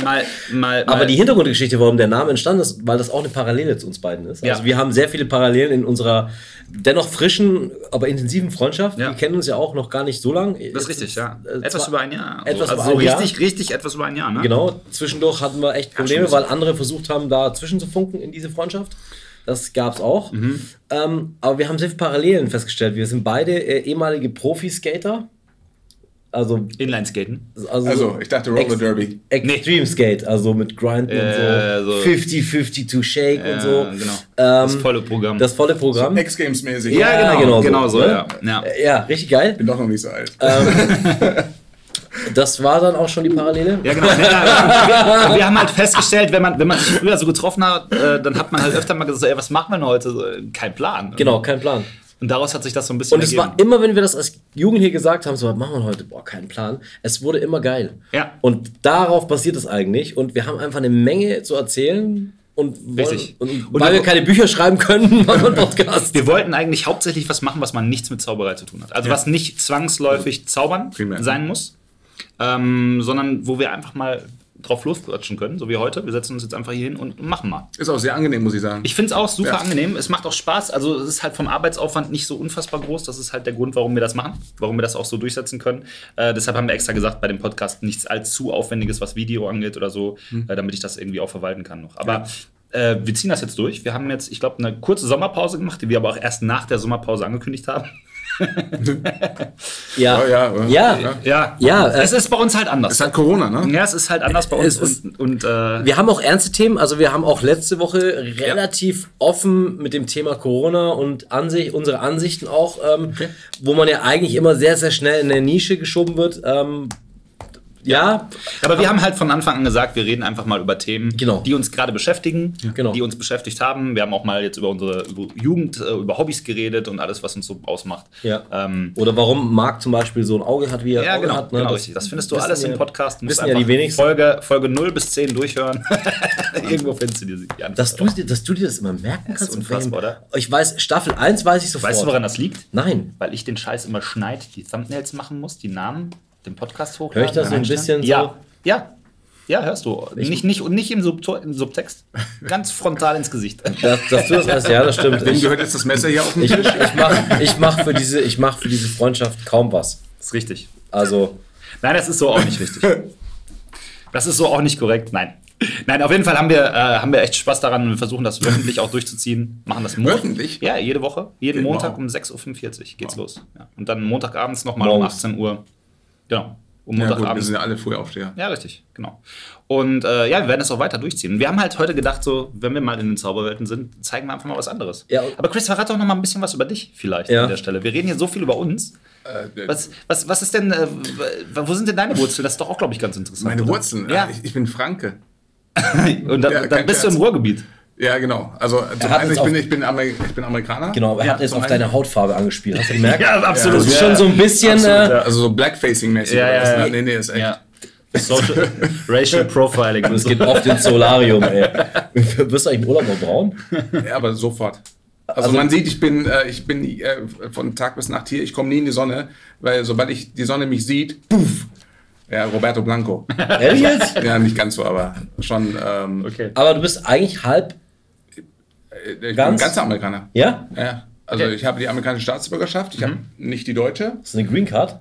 mal, mal, Aber mal, die Hintergrundgeschichte, warum der Name entstanden ist, weil das auch eine Parallele zu uns beiden ist. Ja. Also wir haben sehr viele Parallelen in unserer dennoch frischen, aber intensiven Freundschaft. Ja. Wir kennen uns ja auch noch gar nicht so lang. Das ist richtig, ja. Äh, etwas über ein Jahr. Etwas also über so ein Jahr. richtig, richtig etwas über ein Jahr, ne? Genau, zwischendurch hatten wir echt Probleme, ein weil andere versucht haben, da zwischenzufunken in diese Freundschaft. Das gab es auch. Mhm. Ähm, aber wir haben sehr viele Parallelen festgestellt. Wir sind beide äh, ehemalige Profiskater. Also, Inlineskaten. also, Also, ich dachte Roller Derby. Extreme Skate, also mit Grind Äh, und so. so. 50-50 to Shake und so. Äh, genau. Ähm, das volle Programm. Das volle Programm. X-Games mäßig. ja, Ja, genau, genau genau, so, so, ne? ja. ja. Äh, ja, richtig geil. Bin doch noch nicht so alt. Das war dann auch schon die Parallele. Ja, genau. Ja, ja, wir, wir haben halt festgestellt, wenn man, wenn man sich früher so getroffen hat, äh, dann hat man halt öfter mal gesagt, so, ey, was machen wir denn heute? Kein Plan. Genau, kein Plan. Und daraus hat sich das so ein bisschen Und es war ergeben. immer, wenn wir das als Jugendliche gesagt haben, so, was machen wir heute? Boah, keinen Plan. Es wurde immer geil. Ja. Und darauf basiert es eigentlich. Und wir haben einfach eine Menge zu erzählen. Und, wollen, Richtig. und, Und weil wir- wir keine Bücher schreiben können, machen wir einen Podcast. Wir wollten eigentlich hauptsächlich was machen, was man nichts mit Zauberei zu tun hat. Also was nicht zwangsläufig zaubern Primär. sein muss, ähm, sondern wo wir einfach mal drauf losquatschen können, so wie heute. Wir setzen uns jetzt einfach hier hin und machen mal. Ist auch sehr angenehm, muss ich sagen. Ich finde es auch super Ja. angenehm. Es macht auch Spaß. Also es ist halt vom Arbeitsaufwand nicht so unfassbar groß. Das ist halt der Grund, warum wir das machen, warum wir das auch so durchsetzen können. Äh, deshalb haben wir extra gesagt, bei dem Podcast nichts allzu Aufwendiges, was Video angeht oder so, äh, damit ich das irgendwie auch verwalten kann noch. Aber äh, wir ziehen das jetzt durch. Wir haben jetzt, ich glaube, eine kurze Sommerpause gemacht, die wir aber auch erst nach der Sommerpause angekündigt haben. Ja. Ja, ja. Ja. Ja. Ja, Ja, äh, es ist bei uns halt anders. Ist halt Corona, ne? ja, es ist halt anders bei uns. Es ist- und, und äh, Wir haben auch ernste Themen. Also wir haben auch letzte Woche relativ offen mit dem Thema Corona und Ansicht, unsere Ansichten auch, ähm, wo man ja eigentlich immer sehr, sehr schnell in eine Nische geschoben wird. Ähm, ja, Aber wir haben halt von Anfang an gesagt, wir reden einfach mal über Themen, Genau. die uns gerade beschäftigen, genau. die uns beschäftigt haben. Wir haben auch mal jetzt über unsere Jugend, äh, über Hobbys geredet und alles, was uns so ausmacht. Ja. Ähm, Oder warum Marc zum Beispiel so ein Auge hat, wie er ja, Auge genau, hat. ne? genau richtig. Das findest du alles ja- im Podcast. Wissen ja die wenigsten. Folge, Folge 0 bis 10 durchhören. Irgendwo findest du die, die Antwort. Dass du, dir- dass du dir das immer merken kannst. ist und unfassbar, welchem- Ich weiß, Staffel 1 weiß ich sofort. Weißt du, woran das liegt? Nein. Weil ich den Scheiß immer schneid, die Thumbnails machen muss, die Namen, den Podcast hochladen. Hör ich das so ein bisschen so? Ja, ja. Ja, hörst du. Nicht, nicht, und nicht im, Subto im Subtext. Ganz frontal ins Gesicht. Dass, dass du das weißt, ja, das stimmt. Wem Ich, gehört jetzt das Messer hier auf den ich, Tisch? ich mache ich mach für, diese, ich mach für diese Freundschaft kaum was. Das ist richtig. Also, Nein, das ist so auch nicht richtig. Das ist so auch nicht korrekt. Nein. Nein, auf jeden Fall haben wir, äh, haben wir echt Spaß daran und wir versuchen das wöchentlich auch durchzuziehen. Machen das Wöchentlich? Ja, jede Woche. Jeden Okay, Montag wow. um 6.45 Uhr geht's los. Ja. Und dann Montagabends nochmal um Morgens. 18 Uhr. Genau. Um Ja, gut, wir sind ja alle früh aufsteher. Ja, richtig, genau. Und äh, ja, wir werden das auch weiter durchziehen. Wir haben halt heute gedacht, so, wenn wir mal in den Zauberwelten sind, zeigen wir einfach mal was anderes. Ja. Aber Chris, verrat doch noch mal ein bisschen was über dich vielleicht Ja. an der Stelle. Wir reden hier so viel über uns. Äh, Was, was, was ist denn, äh, wo sind denn deine Wurzeln? Das ist doch auch, glaube ich, ganz interessant. Meine oder? Wurzeln? Ja. Ich, ich bin Franke. Und dann, Ja, dann bist du Scherz. im Ruhrgebiet. Ja, genau. Also zum einen, ich bin, ich, bin Amer ich bin Amerikaner. genau, er Ja, hat jetzt auf einen. deine Hautfarbe angespielt. Hast du gemerkt? Ja, absolut. Das ist Ja, schon so ein bisschen. absolut, äh, ja. Also so Blackfacing-mäßig. Ja, ja, was, ja. ne? Nee, nee, ist echt. Ja. Social, Racial Profiling. Es geht oft ins Solarium, ey. Wirst du eigentlich im Urlaub noch braun? Ja, aber sofort. Also, Also- man sieht, ich bin, äh, ich bin äh, von Tag bis Nacht hier. Ich komme nie in die Sonne, weil sobald ich die Sonne mich sieht, puff. Ja, Roberto Blanco. Ehrlich jetzt? ja, nicht ganz so, aber schon. Ähm, Okay. Aber du bist eigentlich halb. Ich bin Ganz? ein ganzer Amerikaner. Ja? Ja. Also Okay. ich habe die amerikanische Staatsbürgerschaft, ich habe nicht die deutsche. Das ist eine Green Card.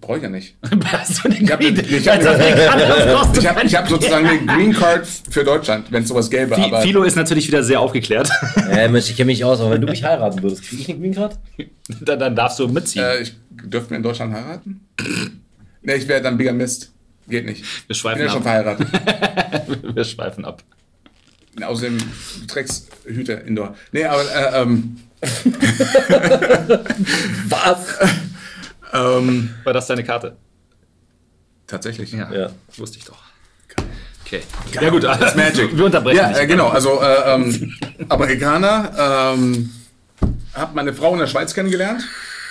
Brauche ich ja nicht. Hast du Ich habe Green? ich hab, du ich hab, keinen ich hab sozusagen eine Green Card für Deutschland, wenn es sowas gäbe. Fi- Aber Philo ist natürlich wieder sehr aufgeklärt. Äh, Mensch, ich kenne mich aus, aber wenn du mich heiraten würdest, kriege ich eine Green Card? dann, dann darfst du mitziehen. äh, ich dürfte mir in Deutschland heiraten? ne, ich wäre dann Bigamist. Geht nicht. Wir Ich schweifen bin ja schon ab. verheiratet. Wir schweifen ab. Außerdem, du trägst Hüte indoor. Nee, aber äh, ähm, Was? ähm, War das deine Karte? tatsächlich. Ja. Ja. Wusste ich doch. Okay. Ja gut, Das ist Magic. wir unterbrechen Ja, nicht. äh, genau. Also äh, ähm, Amerikaner. Ähm, hab meine Frau in der Schweiz kennengelernt.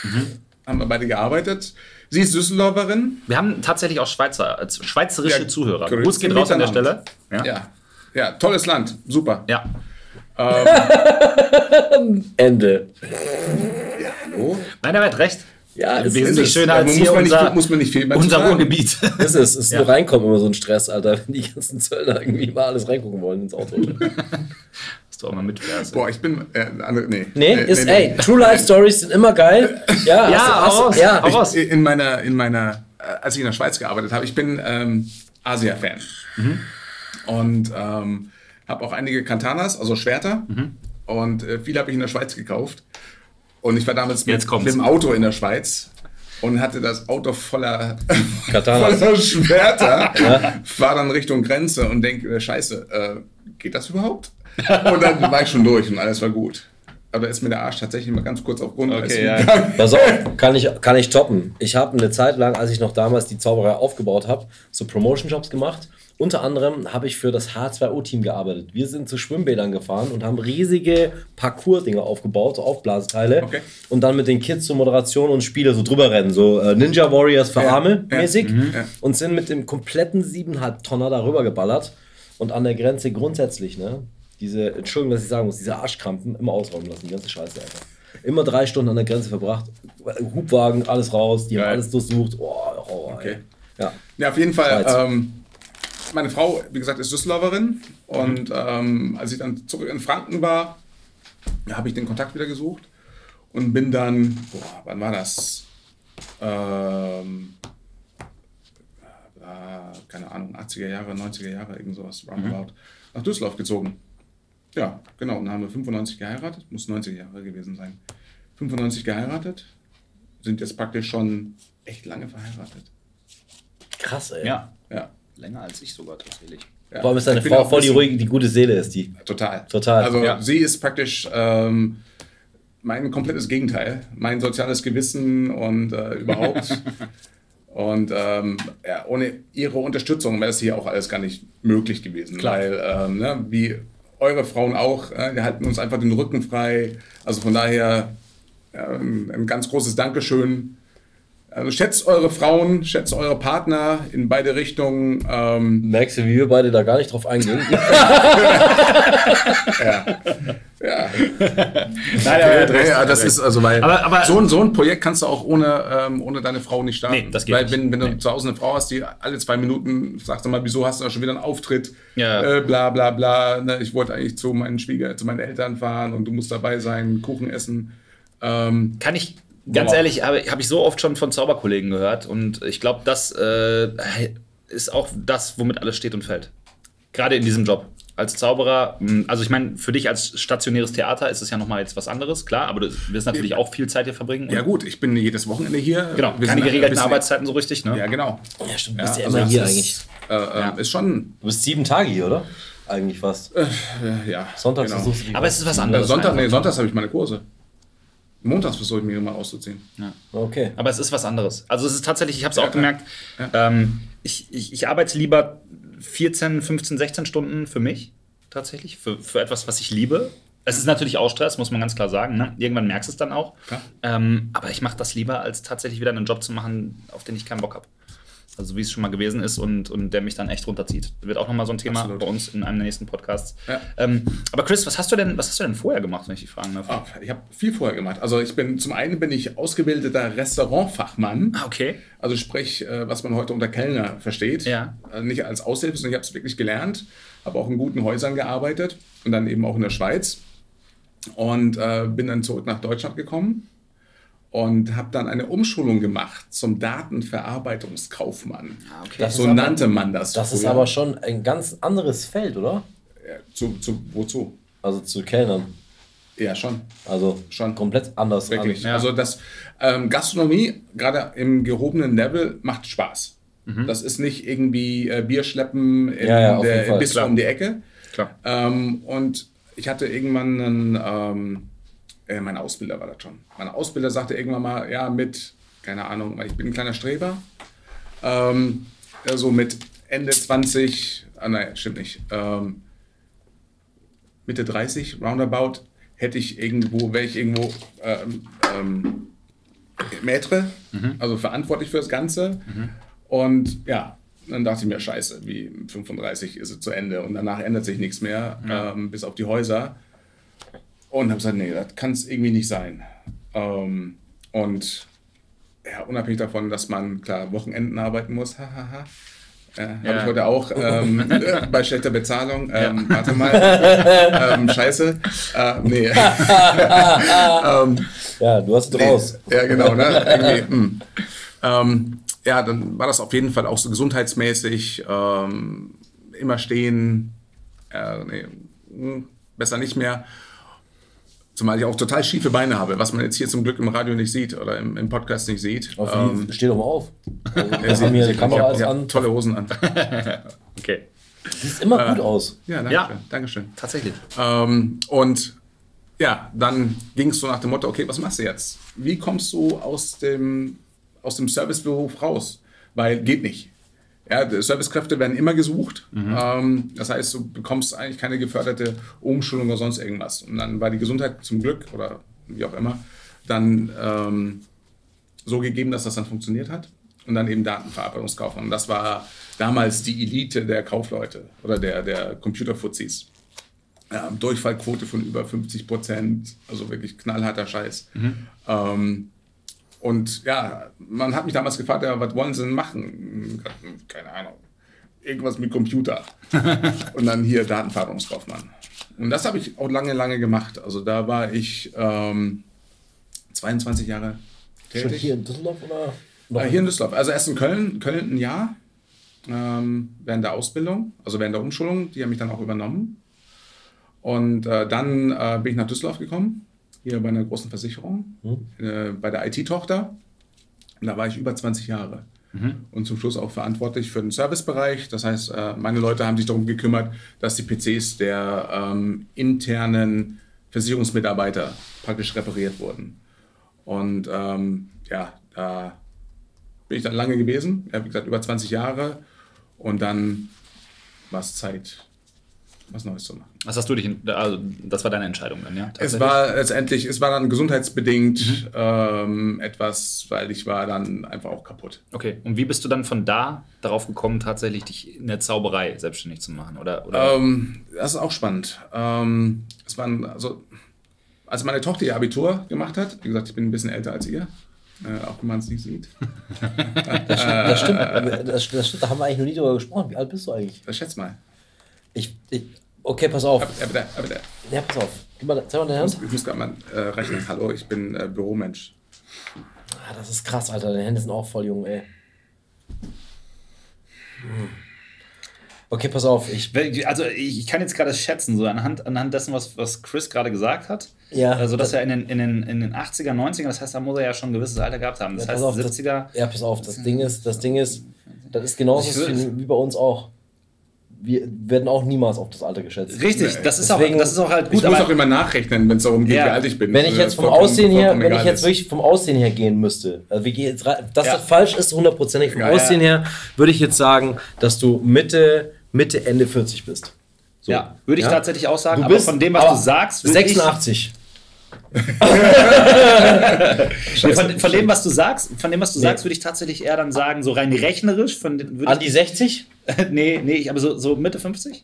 Mhm. Haben wir beide gearbeitet. Sie ist Düsseldorferin. Wir haben tatsächlich auch Schweizer, äh, schweizerische Ja, Zuhörer. Gruß geht raus an der Stelle. Ja. ja. Tolles Land. Super. Ja. Ende. Oh. Nein, er hat recht. Ja, es Wesentlich ist schöner als muss hier man nicht- unser, muss man nicht viel unser. Ruhrgebiet. Es ist, es ist Ja. nur reinkommen immer so ein Stress, Alter, wenn die ganzen Zöllner irgendwie mal alles reingucken wollen ins Auto. Dass du auch mal mitfährst. Boah, ich bin. Äh, nee. Nee, Äh, ist, nee, ey, True Life Stories sind immer geil. Ja, Ja, hast hast raus, ja. raus. Ich, in meiner, in meiner, äh, als ich in der Schweiz gearbeitet habe, ich bin ähm, Asia-Fan. Und ähm, habe auch einige Kantanas, also Schwerter. Und äh, viele habe ich in der Schweiz gekauft. Und ich war damals mit, mit dem Auto in der Schweiz und hatte das Auto voller, Katanas. voller Schwerter. Fahr dann Richtung Grenze und denke, äh, scheiße, äh, geht das überhaupt? Und dann war ich schon durch und alles war gut. Aber da ist mir der Arsch tatsächlich mal ganz kurz auf Grundeis Okay, ja. Pass auf, kann ich, kann ich toppen. Ich habe eine Zeit lang, als ich noch damals die Zauberei aufgebaut habe, so Promotion-Jobs gemacht. Unter anderem habe ich für das H2O-Team gearbeitet. Wir sind zu Schwimmbädern gefahren und haben riesige Parcours-Dinger aufgebaut, so Aufblasteile. Okay. Und dann mit den Kids so Moderation und Spiele so drüber rennen, so äh, Ninja Warriors für Ja, Arme ja, mäßig. ja. Und sind mit dem kompletten 7,5 Tonner darüber geballert. Und an der Grenze grundsätzlich, ne? Diese, Entschuldigung, dass ich sagen muss, diese Arschkrampen immer ausräumen lassen, die ganze Scheiße, Alter. Immer drei Stunden an der Grenze verbracht, Hubwagen, alles raus, die haben Geil. alles durchsucht. Oh, Horror, Okay. ey. Ja. Ja, auf jeden Fall. Ähm, meine Frau, wie gesagt, ist Düsseldorferin. Und ähm, als ich dann zurück in Franken war, habe ich den Kontakt wieder gesucht und bin dann, boah, wann war das? Ähm, äh, keine Ahnung, 80er Jahre, 90er Jahre, irgend sowas, roundabout, nach Düsseldorf gezogen. Ja, genau. Und dann haben wir 95 geheiratet, muss 90er Jahre gewesen sein. 95 geheiratet, sind jetzt praktisch schon echt lange verheiratet. Krass, ey. Ja, Ja. Länger als ich sogar tatsächlich. Ja. Vor allem ist deine Frau voll die ruhige, die gute Seele ist die. Total. Total. Also Ja. sie ist praktisch ähm, mein komplettes Gegenteil. Mein soziales Gewissen und äh, überhaupt. und ähm, ja, ohne ihre Unterstützung wäre es hier auch alles gar nicht möglich gewesen. Klar. Weil, ähm, ne, wie eure Frauen auch, äh, wir halten uns einfach den Rücken frei. Also von daher ähm, ein ganz großes Dankeschön. Also schätzt eure Frauen, schätzt eure Partner in beide Richtungen. Ähm, Merkst du, wie wir beide da gar nicht drauf eingehen? ja. Nein, aber Ja, ja, das ist also, weil Aber- aber- so, ein, so ein Projekt kannst du auch ohne, ähm, ohne deine Frau nicht starten. Nee, das geht Weil nicht. wenn, wenn du Nee. zu Hause eine Frau hast, die alle zwei Minuten sagt, sag mal, wieso hast du da schon wieder einen Auftritt? Ja. Äh, bla bla bla. Ne, ich wollte eigentlich zu meinen Schwieger, zu meinen Eltern fahren und du musst dabei sein, Kuchen essen. Ähm, Kann ich, ganz Boah. ehrlich, habe hab ich so oft schon von Zauberkollegen gehört und ich glaube, das äh, ist auch das, womit alles steht und fällt. Gerade in diesem Job. Als Zauberer, mh, also ich meine, für dich als stationäres Theater ist es ja nochmal jetzt was anderes, klar, aber du wirst natürlich auch viel Zeit hier verbringen. ja gut, ich bin jedes Wochenende hier. Genau, Wir keine sind- geregelten wir sind- Arbeitszeiten so richtig, ne? Ja, genau. ja, stimmt. Du Ja, bist ja also immer das hier ist, eigentlich. Äh, äh, Ist schon, Du bist sieben Tage hier, oder? Eigentlich fast. äh, ja. Sonntags genau. versuchst du dich Aber es ist was Äh, anderes. Sonntag, nee, sonntags habe ich meine Kurse. Montags versuche ich mir mal auszuziehen. Okay. Aber es ist was anderes. Also es ist tatsächlich, ich habe es Ja, auch gemerkt, ähm, ich, ich, ich arbeite lieber 14, 15, 16 Stunden für mich, tatsächlich, für, für etwas, was ich liebe. Es ist natürlich auch Stress, muss man ganz klar sagen. Ne? Irgendwann merkst du es dann auch. Ähm, aber ich mache das lieber, als tatsächlich wieder einen Job zu machen, auf den ich keinen Bock habe. Also wie es schon mal gewesen ist und, und der mich dann echt runterzieht. Wird auch nochmal so ein Thema Absolut. bei uns in einem der nächsten Podcasts. Ja. Ähm, aber Chris, was hast du denn, was hast du denn vorher gemacht, wenn ich dich fragen darf? Ah, ich habe viel vorher gemacht. Also ich bin zum einen bin ich ausgebildeter Restaurantfachmann. Ah, okay. Also sprich, äh, was man heute unter Kellner versteht. Ja. Also nicht als Aushilfe, sondern ich habe es wirklich gelernt. Habe auch in guten Häusern gearbeitet und dann eben auch in der Schweiz. Und äh, bin dann zurück nach Deutschland gekommen und habe dann eine Umschulung gemacht zum Datenverarbeitungskaufmann. Ah, okay. Das So ist aber- nannte man das. Das ist früher. aber schon ein ganz anderes Feld, oder? Ja, zu, zu, wozu? Also zu Kellnern. Ja, schon. Also Schon. komplett anders. Wirklich. Ja. Also das ähm, Gastronomie, gerade im gehobenen Level, macht Spaß. Das ist nicht irgendwie äh, Bier schleppen in Ja, ja, der bis klar. um die Ecke. Klar. Ähm, und ich hatte irgendwann einen, ähm, äh, mein Ausbilder war das schon. Mein Ausbilder sagte irgendwann mal, ja, mit, keine Ahnung, weil ich bin ein kleiner Streber, ähm, so mit Ende 20, ah, nein, stimmt nicht, ähm, Mitte 30, roundabout, hätte ich irgendwo, wäre ich irgendwo ähm, ähm, Maître, also verantwortlich für das Ganze. Und ja, dann dachte ich mir, scheiße, wie 35 ist es zu Ende und danach ändert sich nichts mehr, ähm, bis auf die Häuser. Und habe gesagt, nee, das kann es irgendwie nicht sein. Ähm, und ja, unabhängig davon, dass man klar Wochenenden arbeiten muss, hahaha. Äh, Habe Ja. ich heute auch ähm, äh, bei schlechter Bezahlung. Ähm, Warte mal. ähm, scheiße. Äh, nee. ähm, Ja, du hast Nee. raus. Ja, genau. Ne? Irgendwie, mm. ähm, ja, dann war das auf jeden Fall auch so gesundheitsmäßig. Ähm, immer stehen. Äh, nee, mm, besser nicht mehr. Zumal ich auch total schiefe Beine habe, was man jetzt hier zum Glück im Radio nicht sieht oder im, im Podcast nicht sieht. Auf Ähm, steh doch mal auf. Also, ja, ich die Kamera ich hab an. tolle Hosen an. Okay. Sieht immer gut aus. Ja, danke Ja. schön. Dankeschön. Tatsächlich. Ähm, und ja, dann ging es so nach dem Motto, okay, was machst du jetzt? Wie kommst du aus dem, aus dem Serviceberuf raus? Weil geht nicht. Ja, Servicekräfte werden immer gesucht. Ähm, das heißt, du bekommst eigentlich keine geförderte Umschulung oder sonst irgendwas. Und dann war die Gesundheit zum Glück oder wie auch immer dann ähm, so gegeben, dass das dann funktioniert hat. Und dann eben Datenverarbeitungskaufmann. Und das war damals die Elite der Kaufleute oder der, der Computerfuzis. Ja, Durchfallquote von über 50 Prozent, also wirklich knallharter Scheiß. Ähm, und ja, man hat mich damals gefragt, ja, was wollen Sie denn machen? Keine Ahnung. Irgendwas mit Computer. und dann hier Datenverarbeitungskaufmann. Und das habe ich auch lange, lange gemacht. Also da war ich ähm, 22 Jahre Schon tätig. hier in Düsseldorf oder? Äh, hier in Düsseldorf. Also erst in Köln, Köln ein Jahr ähm, während der Ausbildung, also während der Umschulung. Die haben mich dann auch übernommen. Und äh, dann äh, bin ich nach Düsseldorf gekommen, hier bei einer großen Versicherung, äh, bei der IT-Tochter. Da war ich über 20 Jahre. Und zum Schluss auch verantwortlich für den Servicebereich. Das heißt, äh, meine Leute haben sich darum gekümmert, dass die PCs der ähm, internen Versicherungsmitarbeiter praktisch repariert wurden. Und ähm, ja, da bin ich dann lange gewesen, ja, wie gesagt, über 20 Jahre. Und dann war es Zeit, was Neues zu machen. Was hast du dich, also das war deine Entscheidung dann, ja? Es war letztendlich, es war dann gesundheitsbedingt ähm, etwas, weil ich war dann einfach auch kaputt. Okay, und wie bist du dann von da darauf gekommen, tatsächlich dich in der Zauberei selbstständig zu machen? Oder, oder? Ähm, das ist auch spannend. Ähm, es waren, also, als meine Tochter ihr Abitur gemacht hat, wie gesagt, ich bin ein bisschen älter als ihr, äh, auch wenn man es nicht sieht. Das stimmt, das, das stimmt, da haben wir eigentlich noch nie drüber gesprochen. Wie alt bist du eigentlich? Schätz mal. Ich, ich, okay, pass auf. Ja, bitte, ja, bitte. Ja, pass auf. Gib mal, zeig mal deine Hand. Ich muss gerade mal äh, rechnen. Hallo, ich bin äh, Büromensch. Ah, das ist krass, Alter. Deine Hände sind auch voll jung, ey. Hm. Okay, pass auf. Ich, Also ich kann jetzt gerade schätzen, so anhand, anhand dessen, was, was Chris gerade gesagt hat. Ja. Also dass er in den, in, den, in den 80er, 90er, das heißt, da muss er ja schon ein gewisses Alter gehabt haben. Das Ja, heißt, auf, das- 70er. ja, pass auf. Das Ding ist, das Ding ist, das ist genauso wie bei uns auch. Wir werden auch niemals auf das Alter geschätzt. Richtig, das ist, auch, Deswegen- das ist auch halt Ich gut. muss aber- auch immer nachrechnen, wenn es darum geht, Ja. wie alt ich bin. Wenn ich Äh, jetzt vom Aussehen her, wenn ich jetzt wirklich vom Aussehen her gehen müsste, also wir gehen jetzt rein, dass Ja. das falsch ist, hundertprozentig vom Ja, ja. Aussehen her, würde ich jetzt sagen, dass du Mitte, Mitte, Ende 40 bist. So. ja, würde ich Ja? tatsächlich auch sagen, Du aber bist von dem, was aber du sagst, würde 86. Ich, von, von dem, was du sagst, von dem, was du sagst, würde ich tatsächlich eher dann sagen, so rein rechnerisch, von den, würde An die 60? ich, nee, nee, ich, aber so, so Mitte 50?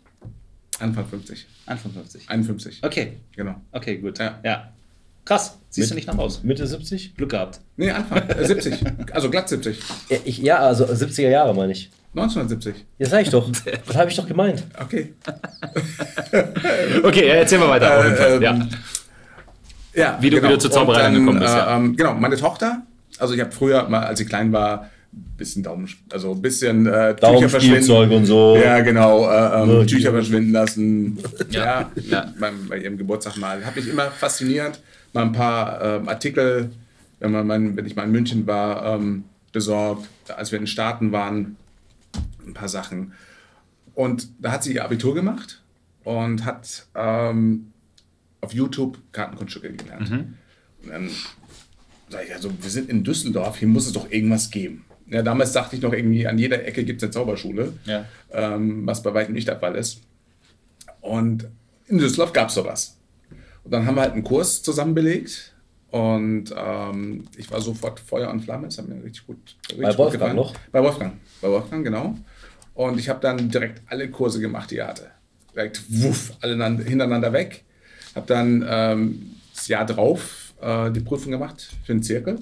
Anfang 50. Anfang 50. 51. Okay, Genau. okay, gut. Ja. Ja. Krass, siehst du nicht nach aus. Mitte 70? Glück gehabt. Nee, Anfang. Äh, 70. Also glatt 70. Ja, ich, ja, also 70er Jahre meine ich. 1970. Ja, sag ich doch. Das habe ich doch gemeint. Okay. Okay, erzähl mal weiter. auf jeden Fall. ähm, ja. Ja, Wie du wieder zur Zauberei angekommen bist, ja. Äh, ähm, genau, meine Tochter, also ich habe früher mal, als ich klein war, bisschen Daumen, also ein bisschen äh, Tücher verschwinden. Und so. Ja, genau, äh, ähm, Ja, Tücher ja. verschwinden lassen. Ja, Ja, ja. Beim, bei ihrem Geburtstag mal. Hat mich immer fasziniert. Mal ein paar ähm, Artikel, wenn, man, mein, wenn ich mal in München war, ähm, besorgt. Als wir in den Staaten waren, ein paar Sachen. Und da hat sie ihr Abitur gemacht und hat ähm, auf YouTube Kartenkunststücke gelernt. Und dann sage ich, also wir sind in Düsseldorf, hier muss es doch irgendwas geben. Ja, damals dachte ich noch irgendwie, an jeder Ecke gibt es eine Zauberschule, Ja. ähm, was bei weitem nicht der Fall ist. Und in Düsseldorf gab es sowas. Und dann haben wir halt einen Kurs zusammen belegt. Und ähm, ich war sofort Feuer und Flamme. Das hat mir richtig gut, richtig Bei Wolfgang gefallen. noch? Bei Wolfgang. Bei Wolfgang, genau. Und ich habe dann direkt alle Kurse gemacht, die er hatte. Direkt wuff, alle nan- hintereinander weg. Habe dann ähm, das Jahr drauf äh, die Prüfung gemacht für den Zirkel.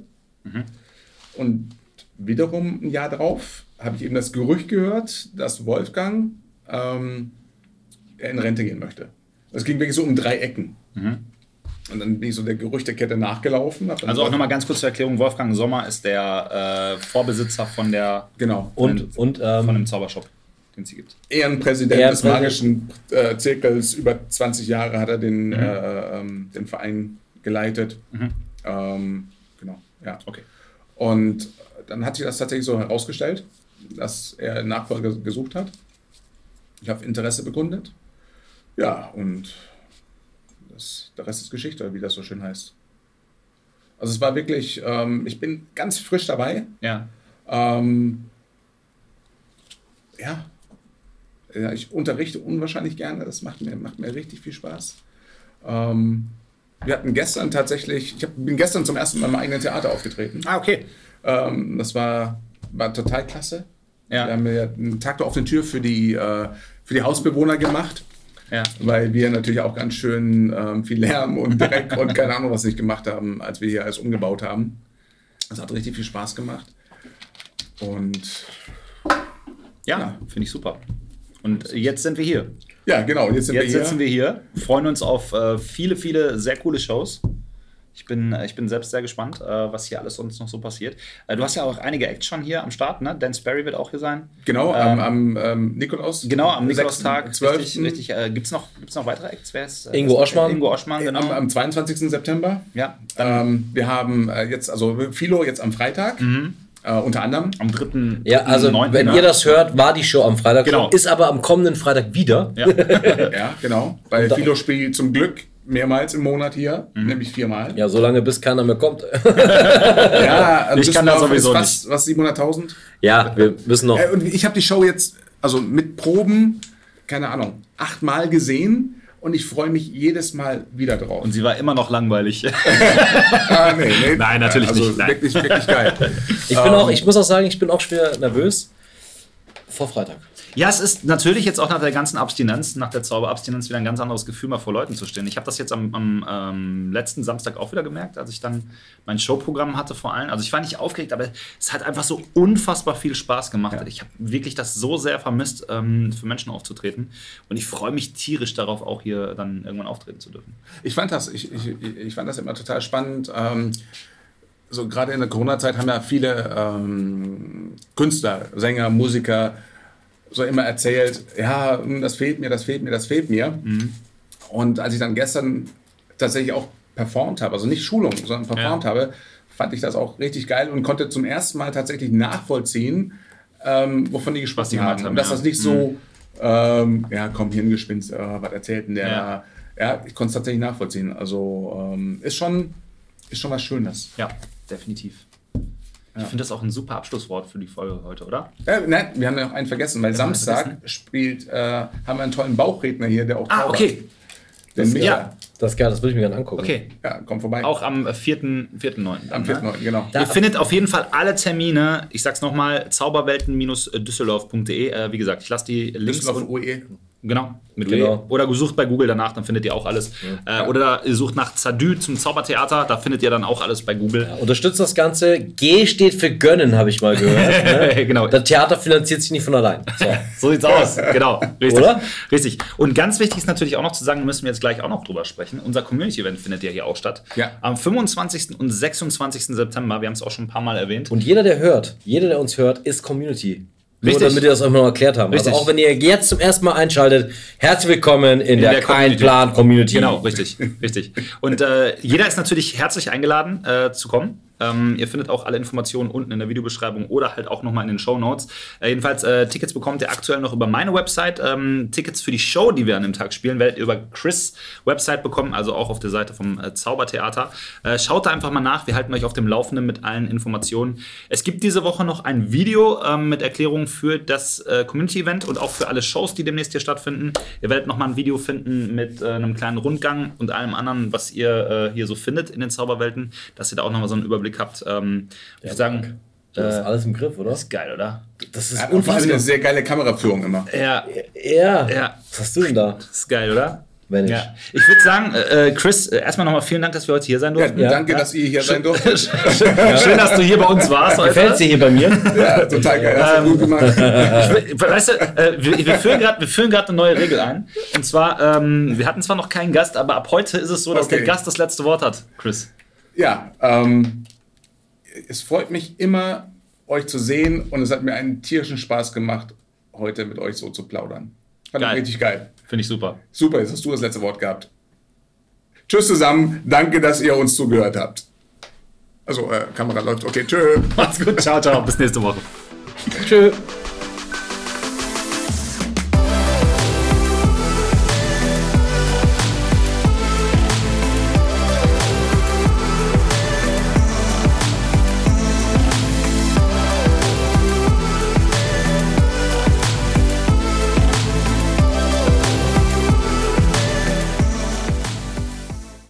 Und wiederum ein Jahr drauf habe ich eben das Gerücht gehört, dass Wolfgang ähm, in Rente gehen möchte. Es ging wirklich so um drei Ecken. Und dann bin ich so der Gerüchtekette nachgelaufen. Also auch nochmal ganz kurz zur Erklärung: Wolfgang Sommer ist der äh, Vorbesitzer von der Genau. Und, und von ähm, dem Zaubershop, den sie gibt. Ehrenpräsident des magischen äh, Zirkels. Über 20 Jahre hat er den, äh, ähm, den Verein geleitet. Ähm, genau, ja. Okay. Und dann hat sich das tatsächlich so herausgestellt, dass er Nachfolger gesucht hat. Ich habe Interesse bekundet. Ja, und das, der Rest ist Geschichte, wie das so schön heißt. Also es war wirklich, ähm, ich bin ganz frisch dabei. Ja. Ähm, ja. Ja, ich unterrichte unwahrscheinlich gerne. Das macht mir, macht mir richtig viel Spaß. Ähm, wir hatten gestern tatsächlich, ich hab, bin gestern zum ersten Mal im eigenen Theater aufgetreten. Ah, okay. Ähm, das war, war total klasse. Ja. Wir haben ja einen Tag der offenen Tür für die, äh, für die Hausbewohner gemacht, Ja. weil wir natürlich auch ganz schön ähm, viel Lärm und Dreck und keine Ahnung was nicht gemacht haben, als wir hier alles umgebaut haben. Das hat richtig viel Spaß gemacht. Und Ja, Ja. finde ich super. Und jetzt sind wir hier. ja, genau, jetzt sind Jetzt wir hier. sitzen wir hier, freuen uns auf äh, viele, viele sehr coole Shows. Ich bin, äh, ich bin selbst sehr gespannt, äh, was hier alles sonst noch so passiert. Äh, du hast ja auch einige Acts schon hier am Start, ne? Dan Sperry wird auch hier sein. Genau, Ähm, am, am ähm, Nikolaus. Genau, am 6., Nikolaustag. 12. Richtig, richtig. Äh, Gibt es noch, gibt's noch weitere Acts? Wer ist, äh, Ingo Oschmann. Ingo Oschmann, genau. Am, am 22. September. ja, Ähm, wir haben äh, jetzt, also Philo jetzt am Freitag, Mhm. Äh, unter anderem. am 3. ja, also 9., wenn ne? ihr das hört, war die Show am Freitag Genau. schon, ist aber am kommenden Freitag wieder. Ja. Ja, genau. Weil Philo spielt zum Glück mehrmals im Monat hier, Mhm. nämlich viermal. Ja, solange bis keiner mehr kommt. Ja, Ich kann da sowieso fast, was 700.000. ja, wir müssen noch. Äh, und ich habe die Show jetzt, also mit Proben, keine Ahnung, achtmal gesehen und ich freue mich jedes Mal wieder drauf. Und sie war immer noch langweilig. ah, nee, nee. Nein, natürlich also nicht, nein. Wirklich, wirklich geil. Ich bin auch, ich muss auch sagen, ich bin auch schwer nervös vor Freitag. Ja, es ist natürlich jetzt auch nach der ganzen Abstinenz, nach der Zauberabstinenz wieder ein ganz anderes Gefühl, mal vor Leuten zu stehen. Ich habe das jetzt am, am ähm, letzten Samstag auch wieder gemerkt, als ich dann mein Showprogramm hatte vor allem. Also ich war nicht aufgeregt, aber es hat einfach so unfassbar viel Spaß gemacht. Ich habe wirklich das so sehr vermisst, ähm, für Menschen aufzutreten. Und ich freue mich tierisch darauf, auch hier dann irgendwann auftreten zu dürfen. Ich fand das, ich, ich, ich fand das immer total spannend. Ähm, so gerade in der Corona-Zeit haben ja viele ähm, Künstler, Sänger, Musiker so immer erzählt, ja, hm, das fehlt mir, das fehlt mir, das fehlt mir. Und als ich dann gestern tatsächlich auch performt habe, also nicht Schulung, sondern performt Ja. habe, fand ich das auch richtig geil und konnte zum ersten Mal tatsächlich nachvollziehen, ähm, wovon die gesprochen haben. haben, Und dass ja. das nicht so, ähm, ja, komm, Hirngespinst, äh, was erzählt denn der Ja. Ja, ich konnte es tatsächlich nachvollziehen. Also ähm, ist, schon, ist schon was Schönes. Ja, definitiv. Ich finde das auch ein super Abschlusswort für die Folge heute, oder? Äh, nein, wir haben noch einen vergessen, weil wir Samstag vergessen? spielt, äh, haben wir einen tollen Bauchredner hier, der auch Ah, zaubert. okay. Den Micha. ja. Das ist geil, das würde ich mir gerne angucken. Okay. Ja, komm vorbei. Auch am 4.9. 4.9. Am 4.9., genau. Ihr findet auf jeden Fall alle Termine, ich sag's nochmal, zauberwelten-düsseldorf.de. Äh, wie gesagt, ich lasse die Links Düsseldorf und. Genau, mit Genau. W. Oder gesucht bei Google danach, dann findet ihr auch alles. Äh, oder ihr sucht nach Zadü zum Zaubertheater, da findet ihr dann auch alles bei Google. Unterstützt das Ganze. G steht für gönnen, habe ich mal gehört. Ne? Genau. Das Theater finanziert sich nicht von allein. So. So sieht's aus. genau. Richtig. Oder? Richtig. Und ganz wichtig ist natürlich auch noch zu sagen, müssen wir jetzt gleich auch noch drüber sprechen. Unser Community-Event findet ja hier auch statt. Ja. Am 25. und 26. September. Wir haben es auch schon ein paar Mal erwähnt. Und jeder, der hört, jeder, der uns hört, ist Community. Nur Richtig. damit wir das auch mal erklärt haben. Richtig. Also auch wenn ihr jetzt zum ersten Mal einschaltet, herzlich willkommen in, der, der Kein Community. Plan Community. Genau, richtig, richtig. Und äh, jeder ist natürlich herzlich eingeladen äh, zu kommen. Ähm, ihr findet auch alle Informationen unten in der Videobeschreibung oder halt auch nochmal in den Show Notes. Äh, jedenfalls, äh, Tickets bekommt ihr aktuell noch über meine Website. Ähm, Tickets für die Show, die wir an dem Tag spielen, werdet ihr über Chris' Website bekommen, also auch auf der Seite vom äh, Zaubertheater. Äh, schaut da einfach mal nach. Wir halten euch auf dem Laufenden mit allen Informationen. Es gibt diese Woche noch ein Video ähm, mit Erklärungen für das äh, Community-Event und auch für alle Shows, die demnächst hier stattfinden. Ihr werdet nochmal ein Video finden mit äh, einem kleinen Rundgang und allem anderen, was ihr hier so findet in den Zauberwelten, dass ihr da auch nochmal so einen Überblick habt. Ähm, ich würde sagen, Das ist alles im Griff, oder? ist geil, oder? Das ist Ja, unfassbar. eine sehr geile Kameraführung immer. Ja, Ja. Ja. Was hast du denn da? ist geil, oder? Vanish. Ja. Ich würde sagen, äh, Chris, äh, erstmal nochmal vielen Dank, dass wir heute hier sein Ja, durften. danke, dass ihr hier sein durftet. Schön, dass du hier bei uns warst. Gefällt dir hier bei mir? Ja, total geil. Hast du gut gemacht. Ich will- Weißt du, äh, wir, wir führen grad- wir führen gerade eine neue Regel ein. Und zwar, ähm, wir hatten zwar noch keinen Gast, aber ab heute ist es so, dass Okay. der Gast das letzte Wort hat, Chris. Ja, ähm, es freut mich immer, euch zu sehen und es hat mir einen tierischen Spaß gemacht, heute mit euch so zu plaudern. Fand ich Geil. richtig geil. Finde ich super. Super, jetzt hast du das letzte Wort gehabt. Tschüss zusammen, danke, dass ihr uns zugehört habt. Also, äh, Kamera läuft. Okay, tschö. Macht's gut. Ciao, ciao. Bis nächste Woche. Tschö.